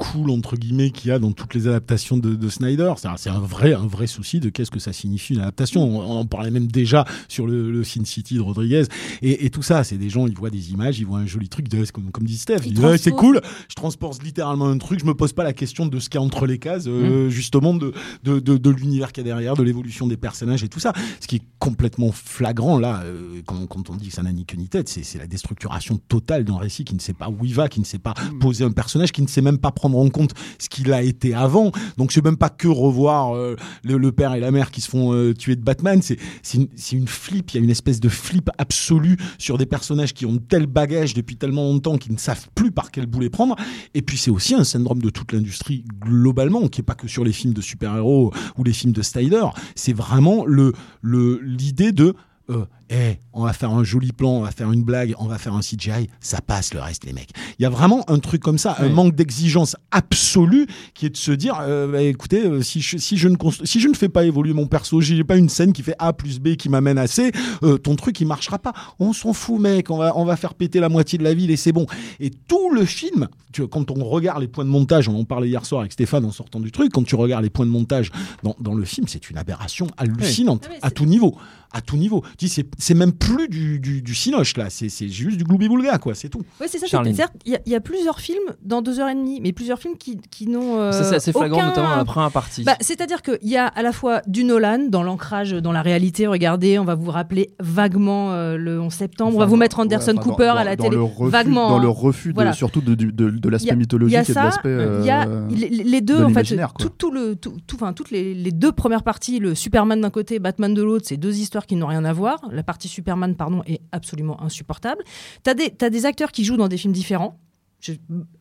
[SPEAKER 7] cool entre guillemets qu'il y a dans toutes les adaptations de, de Snyder. C'est un, vrai un vrai souci de qu'est-ce que ça signifie une adaptation. On, on en parlait même déjà sur le, le Sin City de Rodriguez et, et tout ça. C'est des gens ils voient des images, ils voient un joli truc. de- comme, comme dit Steph,
[SPEAKER 4] Ils
[SPEAKER 7] disent, Ouais, c'est cool. Je transpose littéralement un truc. Je me pose pas la question de ce qu'il y a entre les cases, euh, justement de de, de, de l'univers qu'il y a derrière, de l'évolution des personnages et tout ça. Ce qui est complètement flagrant là, euh, quand, quand on dit que ça n'a ni queue ni tête, c'est c'est la déstructuration totale d'un récit qui ne sait pas où il va, qui ne sait pas poser un personnage, qui ne sait même pas prendre en compte ce qu'il a été avant. Donc c'est même pas que revoir euh, le, père et la mère qui se font euh, tuer de Batman, c'est une, une flip, il y a une espèce de flip absolue sur des personnages qui ont tel bagage depuis tellement longtemps qu'ils ne savent plus par quel bout les prendre. Et puis c'est aussi un syndrome de toute l'industrie globalement, qui est pas que sur les films de super-héros ou les films de Snyder. C'est vraiment le l'idée de euh, eh, on va faire un joli plan, on va faire une blague, on va faire un CGI, ça passe le reste les mecs. Il y a vraiment un truc comme ça, un manque d'exigence absolue qui est de se dire, euh, bah, écoutez, euh, si je, si, je ne constru- si je ne fais pas évoluer mon perso, j'ai pas une scène qui fait A plus B qui m'amène à C, euh, ton truc il marchera pas. On s'en fout mec, on va, on va faire péter la moitié de la ville et c'est bon. Et tout le film, tu vois, quand on regarde les points de montage, on en parlait hier soir avec Stéphane en sortant du truc, quand tu regardes les points de montage dans, dans le film, c'est une aberration hallucinante
[SPEAKER 6] Oui. Ah,
[SPEAKER 7] à tout niveau. À tout niveau. dis, c'est c'est même plus du, du, du cinoche là, c'est c'est juste du gloubi-boulga, quoi, c'est tout.
[SPEAKER 6] Ouais, c'est ça. C'est-à-dire, Il y, a- il y a plusieurs films dans deux heures et demie, mais plusieurs films qui, qui n'ont. euh,
[SPEAKER 3] Ça, c'est assez flagrant,
[SPEAKER 6] aucun-
[SPEAKER 3] notamment dans la première partie.
[SPEAKER 6] Bah, C'est-à-dire qu'il y a à la fois du Nolan dans l'ancrage, dans la réalité. Regardez, on va vous rappeler vaguement euh, le 11 septembre. on va vous mettre
[SPEAKER 1] ouais,
[SPEAKER 6] Anderson
[SPEAKER 1] enfin,
[SPEAKER 6] Cooper
[SPEAKER 1] dans-
[SPEAKER 6] à la
[SPEAKER 1] dans
[SPEAKER 6] télé.
[SPEAKER 1] le refus,
[SPEAKER 6] vaguement.
[SPEAKER 1] Dans le
[SPEAKER 6] hein.
[SPEAKER 1] refus, de-
[SPEAKER 6] Voilà.
[SPEAKER 1] surtout de, de, de- l'aspect mythologique
[SPEAKER 6] il y a
[SPEAKER 1] et de
[SPEAKER 6] ça,
[SPEAKER 1] l'aspect.
[SPEAKER 6] il y a
[SPEAKER 1] euh,
[SPEAKER 6] les, deux
[SPEAKER 1] de
[SPEAKER 6] en fait, tout, tout le, tout, tout- enfin toutes les, les deux premières parties, le Superman d'un côté, Batman de l'autre, c'est deux histoires qui n'ont rien à voir. La partie Superman, pardon, est absolument insupportable. T'as t'as des acteurs qui jouent dans des films différents. Je-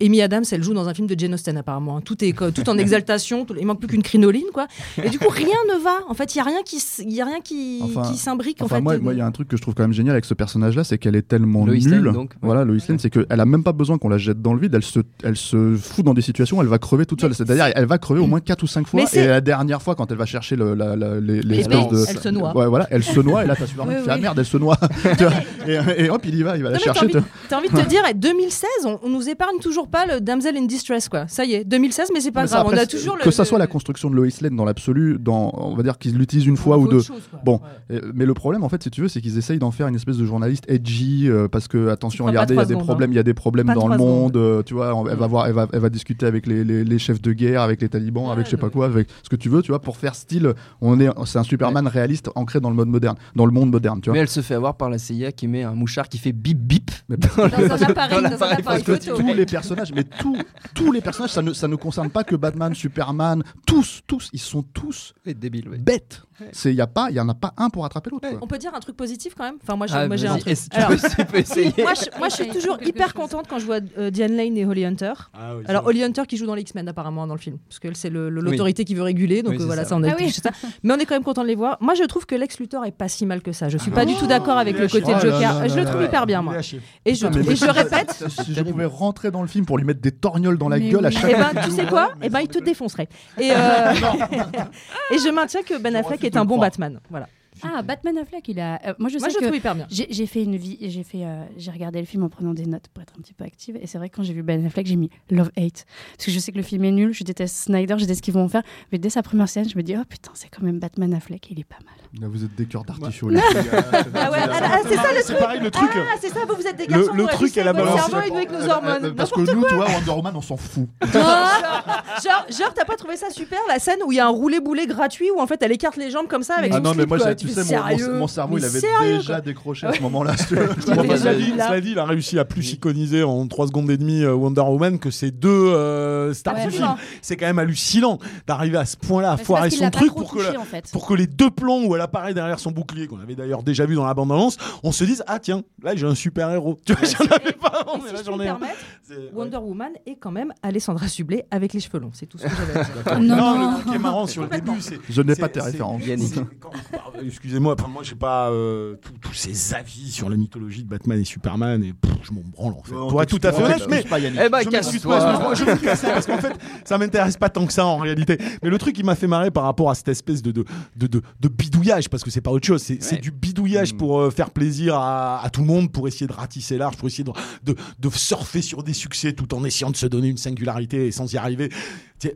[SPEAKER 6] Amy Adams, elle joue dans un film de Jane Austen apparemment. hein. Tout est tout en exaltation. tout- il manque plus qu'une crinoline, quoi. Et du coup, rien ne va. En fait, il y a rien qui, y a rien qui,
[SPEAKER 1] Enfin-
[SPEAKER 6] qui s'imbrique. En
[SPEAKER 1] Enfin,
[SPEAKER 6] fait,
[SPEAKER 1] moi, il y a un truc que je trouve quand même génial avec ce personnage-là, c'est qu'elle est tellement
[SPEAKER 3] Lois
[SPEAKER 1] nulle.
[SPEAKER 3] Lane, donc, ouais.
[SPEAKER 1] Voilà, Lois Lane, c'est qu'elle a même pas besoin qu'on la jette dans le vide. Elle se, elle se fout dans des situations où elle va crever toute seule. C'est-à-dire, elle va crever au moins 4 ou 5 fois.
[SPEAKER 6] Mais c'est-
[SPEAKER 1] Et la dernière fois, quand elle va chercher le, la, la- les, les
[SPEAKER 6] Les
[SPEAKER 1] espèces
[SPEAKER 6] bains,
[SPEAKER 1] de.
[SPEAKER 6] elle se noie.
[SPEAKER 1] Ouais, voilà, elle se noie. Et là, t'as Superman
[SPEAKER 6] Oui, oui.
[SPEAKER 1] Ah merde, elle se noie. Et, et hop, il y va, il va
[SPEAKER 6] Non,
[SPEAKER 1] la
[SPEAKER 6] t'as
[SPEAKER 1] chercher.
[SPEAKER 6] envie, t'as envie de te dire, eh, 2016, on, on nous épargne toujours pas le Damsel in Distress, quoi. Ça y est, 2016, mais c'est pas
[SPEAKER 1] Mais ça,
[SPEAKER 6] grave.
[SPEAKER 1] après,
[SPEAKER 6] on a toujours le.
[SPEAKER 1] que ça
[SPEAKER 6] le-
[SPEAKER 1] soit la construction de Lois Lane dans l'absolu, dans, on va dire qu'ils l'utilisent une fois ou deux.
[SPEAKER 6] chose.
[SPEAKER 1] Bon,
[SPEAKER 6] Ouais.
[SPEAKER 1] Euh, Mais le problème, en fait, si tu veux, c'est qu'ils essayent d'en faire une espèce de journaliste edgy, euh, parce que attention, regardez, il y a des
[SPEAKER 6] secondes,
[SPEAKER 1] problèmes, il y a des problèmes
[SPEAKER 6] Pas
[SPEAKER 1] dans le monde, euh, tu vois, on- elle va voir, elle va, elle va discuter avec les, les- les chefs de guerre, avec les talibans,
[SPEAKER 6] Ouais,
[SPEAKER 1] avec je sais pas quoi, avec ce que tu veux, tu vois, pour faire style, on est, c'est un Superman réaliste ancré dans le mode moderne, dans le monde moderne, tu vois.
[SPEAKER 3] Mais elle se fait avoir par la CIA qui met un mouchard qui fait bip bip.
[SPEAKER 1] Mais
[SPEAKER 6] Dans un appareil, dans un appareil photo.
[SPEAKER 1] Tous les personnages, mais tous, tous les personnages, ça ne, ça ne concerne pas que Batman, Superman, tous, tous, ils sont tous
[SPEAKER 3] ouais.
[SPEAKER 1] bêtes. C'est, y a pas, il y en a pas un pour attraper l'autre.
[SPEAKER 6] On peut dire un truc positif quand même? Enfin, moi, j'ai
[SPEAKER 3] Ah,
[SPEAKER 6] moi, j'ai un truc. Alors,
[SPEAKER 3] peux- tu peux essayer
[SPEAKER 6] moi, je, moi, je suis toujours hyper
[SPEAKER 4] chose.
[SPEAKER 6] contente quand je vois euh, Diane Lane et Holly Hunter.
[SPEAKER 7] Ah
[SPEAKER 6] Alors, Holly Hunter qui joue dans les X-Men apparemment dans le film, parce que c'est
[SPEAKER 3] Oui.
[SPEAKER 6] l'autorité qui veut réguler, donc
[SPEAKER 3] Oui,
[SPEAKER 6] euh, voilà,
[SPEAKER 3] ça.
[SPEAKER 6] ça, on a
[SPEAKER 4] Ah
[SPEAKER 6] ça. Mais on est quand même content de les voir. Moi, je trouve que Lex Luthor est pas si mal que ça. Je suis pas
[SPEAKER 7] Ah
[SPEAKER 6] du
[SPEAKER 7] bon
[SPEAKER 6] tout d'accord avec
[SPEAKER 7] Il
[SPEAKER 6] le côté de Joker.
[SPEAKER 1] là
[SPEAKER 6] je le trouve hyper bien,
[SPEAKER 7] Il
[SPEAKER 6] moi. Et je, répète.
[SPEAKER 1] Si je pouvais rentrer dans le film pour lui mettre des torgnoles dans la
[SPEAKER 4] Mais
[SPEAKER 1] gueule à chaque
[SPEAKER 6] Eh
[SPEAKER 1] fois
[SPEAKER 6] ben, tu sais quoi?
[SPEAKER 1] Mais
[SPEAKER 6] Eh ben, il te défoncerait. Et, euh, et je maintiens que Ben Affleck est un bon
[SPEAKER 1] croire.
[SPEAKER 6] Batman. Voilà.
[SPEAKER 4] Ah, Batman Affleck, il a. euh, moi, je
[SPEAKER 6] Moi,
[SPEAKER 4] sais
[SPEAKER 6] je le
[SPEAKER 4] que.
[SPEAKER 6] trouve hyper bien.
[SPEAKER 4] J'ai fait une vie, j'ai fait, euh, j'ai regardé le film en prenant des notes pour être un petit peu active. Et c'est vrai que quand j'ai vu Ben Affleck, j'ai mis Love Hate parce que je sais que le film est nul. Je déteste Snyder, je déteste ce qu'ils vont en faire. Mais dès sa première scène, je me dis oh putain, c'est quand même Batman Affleck, il est pas mal.
[SPEAKER 1] Là, vous êtes des cœurs d'artichaut. filles.
[SPEAKER 6] Ah ouais, ah, ah, c'est ça le
[SPEAKER 7] C'est pareil, le truc.
[SPEAKER 6] Ah, c'est ça, vous, vous êtes des
[SPEAKER 7] Le-
[SPEAKER 6] garçons.
[SPEAKER 7] le
[SPEAKER 6] vous
[SPEAKER 7] truc
[SPEAKER 6] et nous avec nos
[SPEAKER 1] Euh, euh,
[SPEAKER 6] hormones.
[SPEAKER 1] Parce que nous, vois, Wonder Woman, on s'en fout.
[SPEAKER 6] genre, genre t'as pas trouvé ça super la scène où il y a un roulé-boulé gratuit où en fait elle écarte les jambes comme ça avec
[SPEAKER 1] Ah non, mais moi, tu
[SPEAKER 6] fais,
[SPEAKER 1] sais, mon- mon,
[SPEAKER 6] sérieux
[SPEAKER 1] mon cerveau,
[SPEAKER 6] Mais
[SPEAKER 1] il avait
[SPEAKER 6] sérieux,
[SPEAKER 1] déjà
[SPEAKER 6] quoi.
[SPEAKER 1] décroché à ce moment-là.
[SPEAKER 7] cela, dit, il a réussi à plus iconiser en 3 secondes et demie euh, Wonder Woman que ces deux euh, stars
[SPEAKER 6] Ouais,
[SPEAKER 7] du film. C'est quand même hallucinant d'arriver à ce point-là à
[SPEAKER 4] Mais
[SPEAKER 7] foirer son truc pour que,
[SPEAKER 4] touché,
[SPEAKER 7] la-
[SPEAKER 4] en fait.
[SPEAKER 7] pour que les deux plans où elle apparaît derrière son bouclier, qu'on avait d'ailleurs déjà vu dans la bande-annonce, on se dise Ah tiens, là j'ai un super-héros. Tu vois, j'en avais pas avant,
[SPEAKER 6] si
[SPEAKER 7] j'en ai
[SPEAKER 6] Wonder Woman est quand même Alessandra Sublet avec les cheveux longs. C'est tout ce que j'avais à dire.
[SPEAKER 7] Non, le truc qui est marrant sur le début, c'est.
[SPEAKER 1] Je n'ai pas tes références.
[SPEAKER 7] Excusez-moi, enfin, moi j'ai pas euh, tous- ces avis sur la mythologie de Batman et Superman et pff, je m'en branle en fait.
[SPEAKER 1] Ouais,
[SPEAKER 7] Pour être tout à fait honnête,
[SPEAKER 1] on
[SPEAKER 7] mais
[SPEAKER 1] t'excuse pas, Yannick.
[SPEAKER 3] Eh ben,
[SPEAKER 7] je m'excuse pas, je me casser parce qu'en fait, ça m'intéresse pas tant que ça en réalité. Mais le truc qui m'a fait marrer par rapport à cette espèce de, de, de, de, de bidouillage, parce que c'est pas autre chose, c'est
[SPEAKER 3] Ouais.
[SPEAKER 7] du bidouillage
[SPEAKER 1] Mm.
[SPEAKER 7] pour euh, faire plaisir à, à tout le monde, pour essayer de ratisser large, pour essayer de, de, de surfer sur des succès tout en essayant de se donner une singularité et sans y arriver.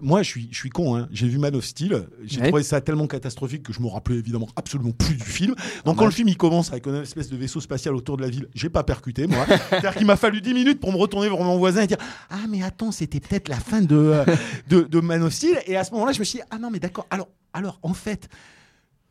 [SPEAKER 7] Moi, je suis, je suis con, hein. j'ai vu Man of Steel, j'ai
[SPEAKER 3] Ouais.
[SPEAKER 7] trouvé ça tellement catastrophique que je me rappelais évidemment absolument plus du film. Donc quand le film il commence avec une espèce de vaisseau spatial autour de la ville, j'ai pas percuté moi. C'est-à-dire qu'il m'a fallu 10 minutes pour me retourner vers mon voisin et dire Ah mais attends, c'était peut-être la fin de, euh, de, de Man of Steel. Et à ce moment-là, je me suis dit Ah non mais d'accord, alors, alors en fait...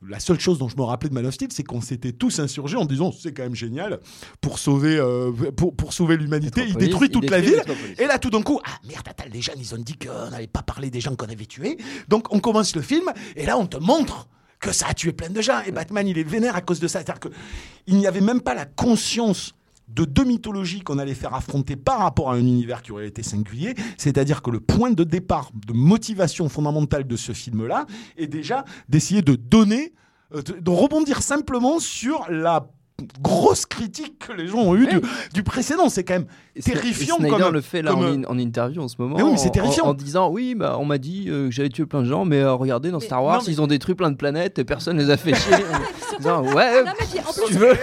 [SPEAKER 7] La seule chose dont je me rappelais de Man of Steel, c'est qu'on s'était tous insurgés en disant c'est quand même génial pour sauver, euh, pour, pour sauver l'humanité. Il détruit
[SPEAKER 3] il
[SPEAKER 7] toute la ville. Et là, tout d'un coup, ah merde, attends, les gens, ils ont dit qu'on n'avait pas parlé des gens qu'on avait tués. Donc, on commence le film, et là, on te montre que ça a tué plein de gens. Et Batman, il est vénère à cause de ça. C'est-à-dire qu'il n'y avait même pas la conscience de deux mythologies qu'on allait faire affronter par rapport à un univers qui aurait été singulier. C'est-à-dire que le point de départ, de motivation fondamentale de ce film-là, est déjà d'essayer de donner, euh, de de rebondir simplement sur la grosse critique que les gens ont eue du, du précédent. C'est quand même
[SPEAKER 3] Et
[SPEAKER 7] terrifiant
[SPEAKER 3] et Snyder
[SPEAKER 7] comme-
[SPEAKER 3] le fait là
[SPEAKER 7] comme,
[SPEAKER 3] en, in- en interview en ce moment.
[SPEAKER 7] Mais oui, mais c'est
[SPEAKER 3] en-
[SPEAKER 7] terrifiant.
[SPEAKER 3] En, en disant oui, bah, on m'a dit euh, que j'avais tué plein de gens, mais euh, regardez dans
[SPEAKER 6] Mais-
[SPEAKER 3] Star Wars,
[SPEAKER 7] non, mais-
[SPEAKER 3] ils ont détruit plein de planètes et personne les a fait chier. Ouais,
[SPEAKER 6] Non, mais puis, en plus,
[SPEAKER 3] tu veux.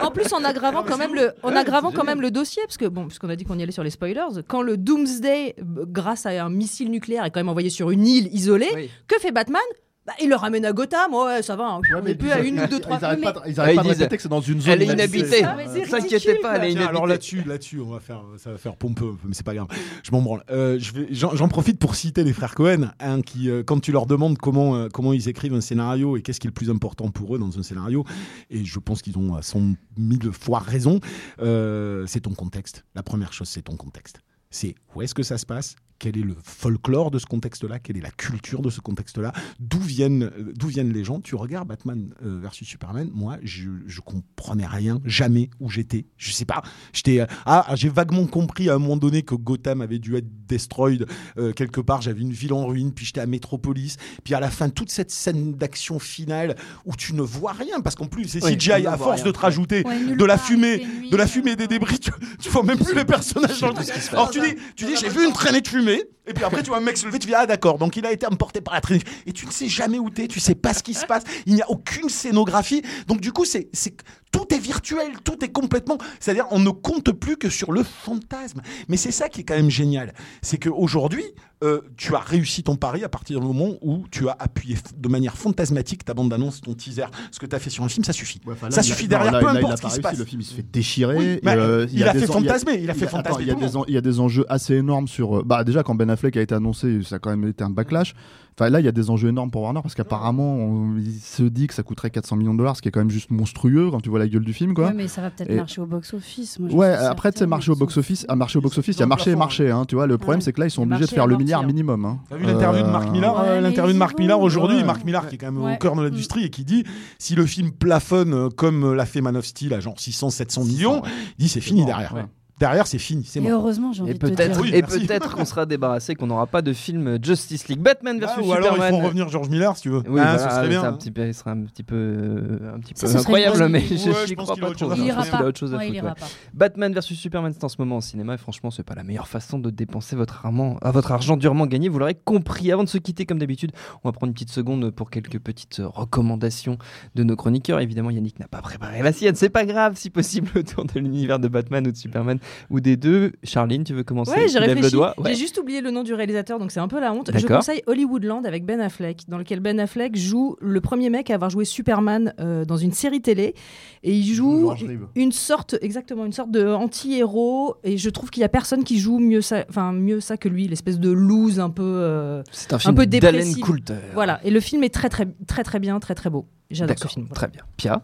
[SPEAKER 6] En plus, en aggravant quand même le, en aggravant quand même le dossier, parce que bon, puisqu'on a dit qu'on y allait sur les spoilers, quand le Doomsday, grâce à un missile nucléaire, est quand même envoyé sur une île isolée,
[SPEAKER 3] Oui.
[SPEAKER 6] que fait Batman? Bah, il le ramène à Gotham, ouais, ça va. hein. on est plus à une ou deux, trois
[SPEAKER 1] Ils arrêtent
[SPEAKER 6] fois.
[SPEAKER 1] pas, de- ils
[SPEAKER 3] Ouais,
[SPEAKER 1] arrêtent
[SPEAKER 3] ils
[SPEAKER 1] pas de répéter que c'est dans une zone.
[SPEAKER 3] Elle est
[SPEAKER 1] inhabitée.
[SPEAKER 6] mais
[SPEAKER 3] S'inquiétez pas, elle est inhabitée.
[SPEAKER 7] alors là-dessus, là-dessus, on va faire, ça va faire pompeux, mais c'est pas grave. Je m'en branle. Euh, J'en profite pour citer les frères Cohen, hein, qui, euh, quand tu leur demandes comment, euh, comment ils écrivent un scénario et qu'est-ce qui est le plus important pour eux dans un scénario, et je pense qu'ils ont à cent mille fois raison, euh, c'est ton contexte. La première chose, c'est ton contexte. C'est où est-ce que ça se passe? Quel est le folklore de ce contexte-là, quelle est la culture de ce contexte-là, d'où viennent, euh, d'où viennent les gens? Tu regardes Batman euh, versus Superman, moi, je, je comprenais rien, jamais où j'étais. Je sais pas, j'étais, euh, ah, j'ai vaguement compris à un moment donné que Gotham avait dû être destroyed euh, quelque part. J'avais une ville en ruine, puis j'étais à Metropolis, puis à la fin toute cette scène d'action finale où tu ne vois rien, parce qu'en plus c'est
[SPEAKER 3] Oui,
[SPEAKER 7] CGI à force
[SPEAKER 3] rien.
[SPEAKER 7] de te rajouter
[SPEAKER 4] Ouais,
[SPEAKER 7] de la
[SPEAKER 4] part,
[SPEAKER 7] fumée,
[SPEAKER 4] nuit,
[SPEAKER 7] de la fumée des débris, tu, tu vois même plus les personnages dans le Alors tu dis, tu dis, j'ai vu une traînée de fumée, et puis après tu vois un mec se lever, tu dis ah d'accord, donc il a été emporté par la traînée, et tu ne sais jamais où t'es, tu sais pas ce qui se passe, il n'y a aucune scénographie, donc du coup c'est, c'est tout est virtuel, tout est complètement, c'est-à-dire on ne compte plus que sur le fantasme. Mais c'est ça qui est quand même génial, c'est qu'aujourd'hui euh, tu as réussi ton pari à partir du moment où tu as appuyé de manière fantasmatique ta bande d'annonce, ton teaser, ce que tu as fait sur un film, ça suffit.
[SPEAKER 1] Ouais, enfin, là,
[SPEAKER 7] ça
[SPEAKER 1] a-
[SPEAKER 7] suffit
[SPEAKER 1] non,
[SPEAKER 7] derrière,
[SPEAKER 1] là,
[SPEAKER 7] peu
[SPEAKER 1] là, il
[SPEAKER 7] importe
[SPEAKER 1] a
[SPEAKER 7] ce qui se passe.
[SPEAKER 1] Le film il se fait déchirer.
[SPEAKER 7] Oui,
[SPEAKER 1] et,
[SPEAKER 7] mais
[SPEAKER 1] euh,
[SPEAKER 7] il a fait
[SPEAKER 1] il
[SPEAKER 7] fantasmer, il a fait fantasmer
[SPEAKER 1] Il y a des
[SPEAKER 7] monde.
[SPEAKER 1] en- il y a des enjeux assez énormes sur. euh, Bah déjà quand Ben Affleck a été annoncé, ça a quand même été un backlash. Enfin là il y a des enjeux énormes pour Warner parce qu'apparemment on- il se dit que ça coûterait 400 millions de dollars, ce qui est quand même juste monstrueux quand tu vois la gueule du film quoi.
[SPEAKER 4] Ouais, mais ça va peut-être
[SPEAKER 1] Et-
[SPEAKER 4] marcher au box-office.
[SPEAKER 1] Ouais, après, tu sais, marché au box-office,
[SPEAKER 4] fous.
[SPEAKER 1] à marché au box-office, il y a marché et marché, hein, tu vois. Le problème,
[SPEAKER 4] Ouais.
[SPEAKER 1] c'est que là, ils sont obligés de faire le
[SPEAKER 6] amorti,
[SPEAKER 1] milliard
[SPEAKER 6] hein.
[SPEAKER 1] minimum. hein.
[SPEAKER 7] T'as vu l'interview de Marc Millar,
[SPEAKER 4] Ouais,
[SPEAKER 7] euh,
[SPEAKER 4] mais
[SPEAKER 7] l'interview de Marc aujourd'hui,
[SPEAKER 1] Ouais.
[SPEAKER 7] Marc Millar qui est quand même au cœur de l'industrie et qui dit si le film plafonne euh, comme l'a fait Man of Steel à genre 600 700 millions, il dit c'est fini derrière. Derrière c'est fini, c'est
[SPEAKER 4] Et
[SPEAKER 7] mort.
[SPEAKER 4] heureusement, j'ai envie
[SPEAKER 3] Et
[SPEAKER 4] de te dire.
[SPEAKER 3] peut-être
[SPEAKER 7] Oui,
[SPEAKER 3] et peut-être qu'on sera débarrassé, qu'on n'aura pas de film Justice League. Batman versus
[SPEAKER 7] Ah, ou alors
[SPEAKER 3] Superman.
[SPEAKER 7] ils font revenir George Miller si tu veux.
[SPEAKER 3] Oui,
[SPEAKER 7] Ah, ce serait bien.
[SPEAKER 3] c'est un
[SPEAKER 7] hein.
[SPEAKER 3] petit peu, il serait un petit peu, euh, un petit peu
[SPEAKER 4] Ça, ce serait
[SPEAKER 3] incroyable, mais je
[SPEAKER 7] Ouais, je
[SPEAKER 3] crois pas
[SPEAKER 7] autre chose
[SPEAKER 3] trop.
[SPEAKER 7] à
[SPEAKER 4] Il
[SPEAKER 7] faire.
[SPEAKER 4] ira pas.
[SPEAKER 3] autre chose à
[SPEAKER 4] Ouais, il
[SPEAKER 3] foutre,
[SPEAKER 4] ira
[SPEAKER 3] ouais.
[SPEAKER 4] pas.
[SPEAKER 3] Batman versus Superman, c'est en ce moment au cinéma et franchement, c'est pas la meilleure façon de dépenser votre argent, à votre argent durement gagné. Vous l'aurez compris. Avant de se quitter, comme d'habitude, on va prendre une petite seconde pour quelques petites recommandations de nos chroniqueurs. Évidemment, Yannick n'a pas préparé la sienne. C'est pas grave, si possible, autour de l'univers de Batman ou de Superman ou des deux. Charline, tu veux commencer
[SPEAKER 6] Ouais, j'ai réfléchi.
[SPEAKER 3] doigt Ouais.
[SPEAKER 6] J'ai juste oublié le nom du réalisateur, donc c'est un peu la honte. Je conseille Hollywoodland avec Ben Affleck, dans lequel Ben Affleck joue le premier mec à avoir joué Superman euh, dans une série télé, et il joue une sorte, exactement, une sorte de anti-héros. Et je trouve qu'il y a personne qui joue mieux ça, enfin mieux ça que lui, l'espèce de loose un peu. euh,
[SPEAKER 3] C'est un film
[SPEAKER 6] peu
[SPEAKER 3] d'Alan
[SPEAKER 6] dépressif.
[SPEAKER 3] Coulter.
[SPEAKER 6] Voilà. Et le film est très très très très bien, très très beau. J'adore ce film. voilà.
[SPEAKER 3] très bien. Pia?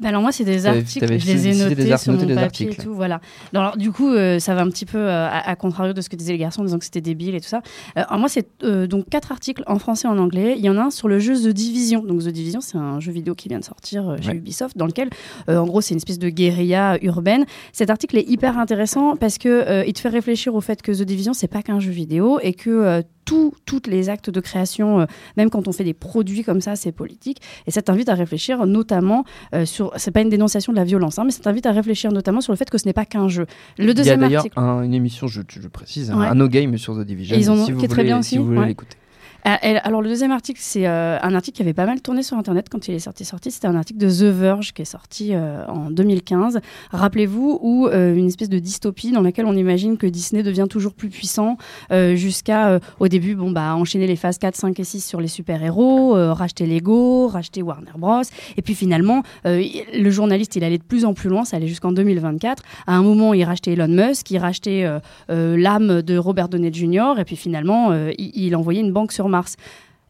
[SPEAKER 4] Bah alors moi c'est des articles, je les ai notés
[SPEAKER 3] des
[SPEAKER 4] sur mon papier et tout, voilà. Alors du coup euh, ça va un petit peu euh, à, à contrario de ce que disaient les garçons en disant que c'était débile et tout ça. Euh, alors moi c'est euh, donc quatre articles en français et en anglais. Il y en a un sur le jeu The Division. Donc The Division c'est un jeu vidéo qui vient de sortir euh, chez
[SPEAKER 3] Ouais.
[SPEAKER 4] Ubisoft dans lequel euh, en gros c'est une espèce de guérilla urbaine. Cet article est hyper intéressant parce que euh, il te fait réfléchir au fait que The Division c'est pas qu'un jeu vidéo et que toutes les actes de création, euh, même quand on fait des produits comme ça, c'est politique. Et ça t'invite à réfléchir notamment euh, sur. C'est pas une dénonciation de la violence, hein, mais ça t'invite à réfléchir notamment sur le fait que ce n'est pas qu'un jeu. Le
[SPEAKER 3] Il y a
[SPEAKER 4] deuxième
[SPEAKER 3] d'ailleurs
[SPEAKER 4] article.
[SPEAKER 3] un- une émission, je, je précise, un-
[SPEAKER 4] Ouais.
[SPEAKER 3] un No Game sur The Division.
[SPEAKER 4] Et ils ont-
[SPEAKER 3] si vous
[SPEAKER 4] qui est très
[SPEAKER 3] voulez-
[SPEAKER 4] bien
[SPEAKER 3] Si
[SPEAKER 4] aussi,
[SPEAKER 3] vous voulez
[SPEAKER 4] ouais.
[SPEAKER 3] l'écouter.
[SPEAKER 4] Elle- alors le deuxième article, c'est euh, un article qui avait pas mal tourné sur Internet quand il est sorti. C'était un article de The Verge qui est sorti euh, en 2015. Rappelez-vous, où euh, une espèce de dystopie dans laquelle on imagine que Disney devient toujours plus puissant euh, jusqu'à euh, au début, bon bah enchaîner les phases 4, 5 et 6 sur les super-héros, euh, racheter Lego, racheter Warner Bros. Et puis finalement, euh, le journaliste, il allait de plus en plus loin, ça allait jusqu'en 2024. À un moment, il rachetait Elon Musk, il rachetait euh, euh, l'âme de Robert Downey Jr. Et puis finalement, euh, il, il envoyait une banque sur Mars.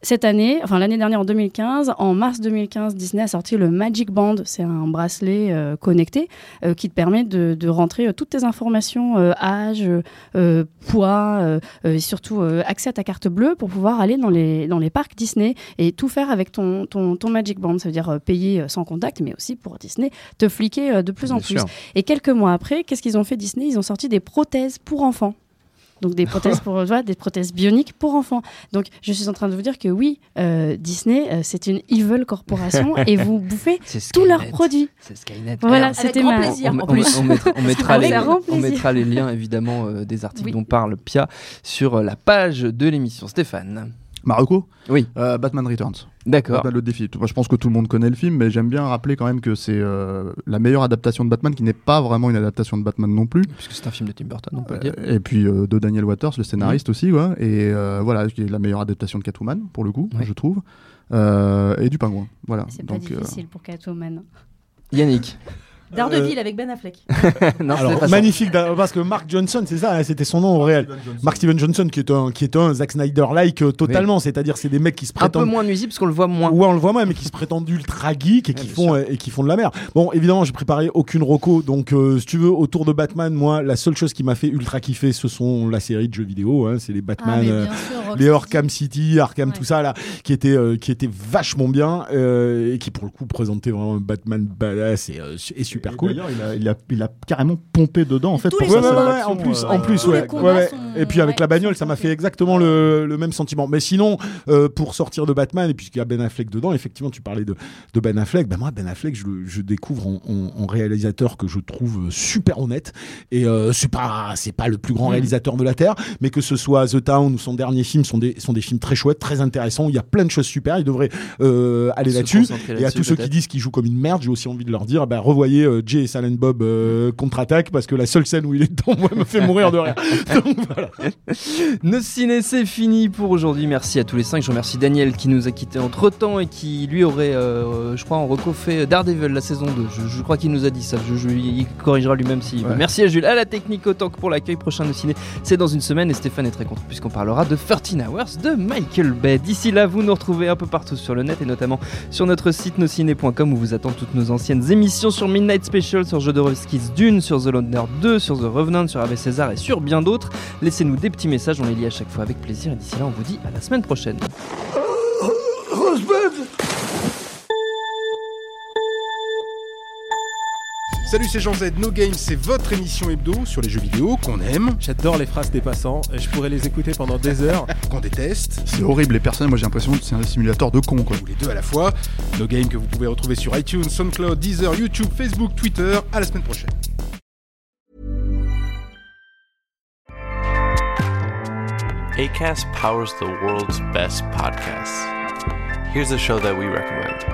[SPEAKER 4] Cette année, enfin l'année dernière en 2015, en mars 2015, Disney a sorti le Magic Band. C'est un bracelet euh, connecté euh, qui te permet de, de rentrer euh, toutes tes informations, âge, poids, et surtout accès à ta carte bleue pour pouvoir aller dans les, dans les parcs Disney et tout faire avec ton, ton, ton Magic Band. Ça veut dire payer sans contact, mais aussi pour Disney, te fliquer de plus en
[SPEAKER 3] Bien
[SPEAKER 4] plus.
[SPEAKER 3] sûr.
[SPEAKER 4] Et quelques mois après, qu'est-ce qu'ils ont fait Disney? Ils ont sorti des prothèses pour enfants. Donc des prothèses pour vois, des prothèses bioniques pour enfants. Donc je suis en train de vous dire que oui, euh, Disney euh, c'est une evil corporation et vous bouffez
[SPEAKER 3] C'est
[SPEAKER 4] tous leurs produits.
[SPEAKER 3] C'est Skynet.
[SPEAKER 4] Voilà, c'était
[SPEAKER 6] grand
[SPEAKER 4] ma.
[SPEAKER 6] plaisir.
[SPEAKER 3] on,
[SPEAKER 6] en
[SPEAKER 3] on-
[SPEAKER 6] plus.
[SPEAKER 3] on mettra, on mettra
[SPEAKER 4] Avec
[SPEAKER 3] les,
[SPEAKER 4] grand
[SPEAKER 3] on
[SPEAKER 4] plaisir.
[SPEAKER 3] mettra les liens évidemment euh, des articles
[SPEAKER 4] Oui.
[SPEAKER 3] dont parle Pia sur la page de l'émission. Stéphane.
[SPEAKER 1] Marocco
[SPEAKER 3] Oui.
[SPEAKER 1] Euh, Batman Returns.
[SPEAKER 3] D'accord.
[SPEAKER 1] Batman le défi. Moi, je pense que tout le monde connaît le film, mais j'aime bien rappeler quand même que c'est euh, la meilleure adaptation de Batman, qui n'est pas vraiment une adaptation de Batman non plus.
[SPEAKER 3] Puisque c'est un film de Tim Burton, on peut le dire.
[SPEAKER 1] Euh, et puis euh, de Daniel Waters, le scénariste aussi, ouais. Et euh, voilà, qui est la meilleure adaptation de Catwoman, pour le coup,
[SPEAKER 3] Ouais.
[SPEAKER 1] je trouve. Euh, et du Pingouin. Voilà.
[SPEAKER 4] C'est pas
[SPEAKER 1] euh,
[SPEAKER 4] difficile pour Catwoman.
[SPEAKER 3] Yannick.
[SPEAKER 6] Daredevil avec Ben Affleck.
[SPEAKER 3] non, c'est
[SPEAKER 7] Alors,
[SPEAKER 3] pas ça.
[SPEAKER 7] magnifique, parce que Mark Johnson, c'est ça, hein, c'était son nom au réel. Mark Steven Johnson, qui est un, qui est un Zack Snyder-like euh, totalement, c'est-à-dire c'est des mecs qui se
[SPEAKER 3] Un peu
[SPEAKER 7] prétendent.
[SPEAKER 3] moins nuisible parce qu'on le voit moins.
[SPEAKER 7] Ouais, on le voit moins, mais qui se prétendent ultra geek et qui font euh, et qui font de la merde. Bon, évidemment, j'ai préparé aucune roco, donc euh, si tu veux, autour de Batman, moi, la seule chose qui m'a fait ultra kiffer, ce sont la série de jeux vidéo, hein, c'est les
[SPEAKER 4] Ah,
[SPEAKER 7] Batman. euh,
[SPEAKER 4] sûr,
[SPEAKER 7] les. Arkham City, Arkham,
[SPEAKER 4] Ouais.
[SPEAKER 7] tout ça là, qui était euh, qui était vachement bien euh, et qui pour le coup présentait vraiment un Batman badass et, euh, et super
[SPEAKER 1] et
[SPEAKER 7] cool.
[SPEAKER 1] D'ailleurs, il a, il, a, il a carrément pompé dedans, en fait, pour
[SPEAKER 6] les
[SPEAKER 7] Ouais, ouais, en plus,
[SPEAKER 1] euh,
[SPEAKER 7] en plus, ouais,
[SPEAKER 4] combats
[SPEAKER 7] ouais, ouais.
[SPEAKER 4] sont-
[SPEAKER 7] Et puis avec
[SPEAKER 4] ouais,
[SPEAKER 7] la bagnole, ça m'a fait exactement le, le même sentiment. Mais sinon, euh, pour sortir de Batman, et puisqu'il y a Ben Affleck dedans, effectivement, tu parlais de, de Ben Affleck. Ben moi, Ben Affleck, je, le- je découvre en, en- en réalisateur que je trouve super honnête. Et euh, c'est pas, c'est pas le plus grand réalisateur de la terre, mais que ce soit The Town ou son dernier film, sont des, sont des films très chouettes, très intéressants. Il y a plein de choses super. Il devrait euh, aller là-dessus. Et à tous ceux qui disent qu'il joue comme une merde, j'ai aussi envie de leur dire, bah, revoyez euh, Jay et Silent Bob euh, contre-attaque parce que la seule scène où il est dedans, moi, me fait mourir de rire. Donc, voilà.
[SPEAKER 3] Nos ciné, c'est fini pour aujourd'hui. Merci à tous les cinq. Je remercie Daniel qui nous a quittés entre temps et qui lui aurait, euh, je crois, en recoffé Daredevil la saison 2. Je, je crois qu'il nous a dit ça. Je, je- il corrigera lui-même s'il veut.
[SPEAKER 1] Ouais.
[SPEAKER 3] Merci à Jules, à la technique autant que pour l'accueil prochain de ciné. C'est dans une semaine et Stéphane est très content puisqu'on parlera de 13 Hours de Michael Bay. D'ici là, vous nous retrouvez un peu partout sur le net et notamment sur notre site nosciné.com où vous attendent toutes nos anciennes émissions sur Midnight Special, sur Jodorowsky's Dune, sur The Loner 2, sur The Revenant, sur Ave César et sur bien d'autres. Laissez-nous des petits messages, on les lit à chaque fois avec plaisir. Et d'ici là, on vous dit à la semaine prochaine.
[SPEAKER 8] Salut, c'est Jean Z. No Game, c'est votre émission hebdo sur les jeux vidéo qu'on aime,
[SPEAKER 5] J'adore les phrases des passants. et Je pourrais les écouter pendant des heures.
[SPEAKER 8] qu'on déteste,
[SPEAKER 1] C'est horrible, les personnes, moi j'ai l'impression que c'est un simulateur de con, quoi.
[SPEAKER 8] ou les deux à la fois. No Game que vous pouvez retrouver sur iTunes, SoundCloud, Deezer, YouTube, Facebook, Twitter. À la semaine prochaine.
[SPEAKER 9] ACAST powers the world's best podcasts. Here's a show that we recommend.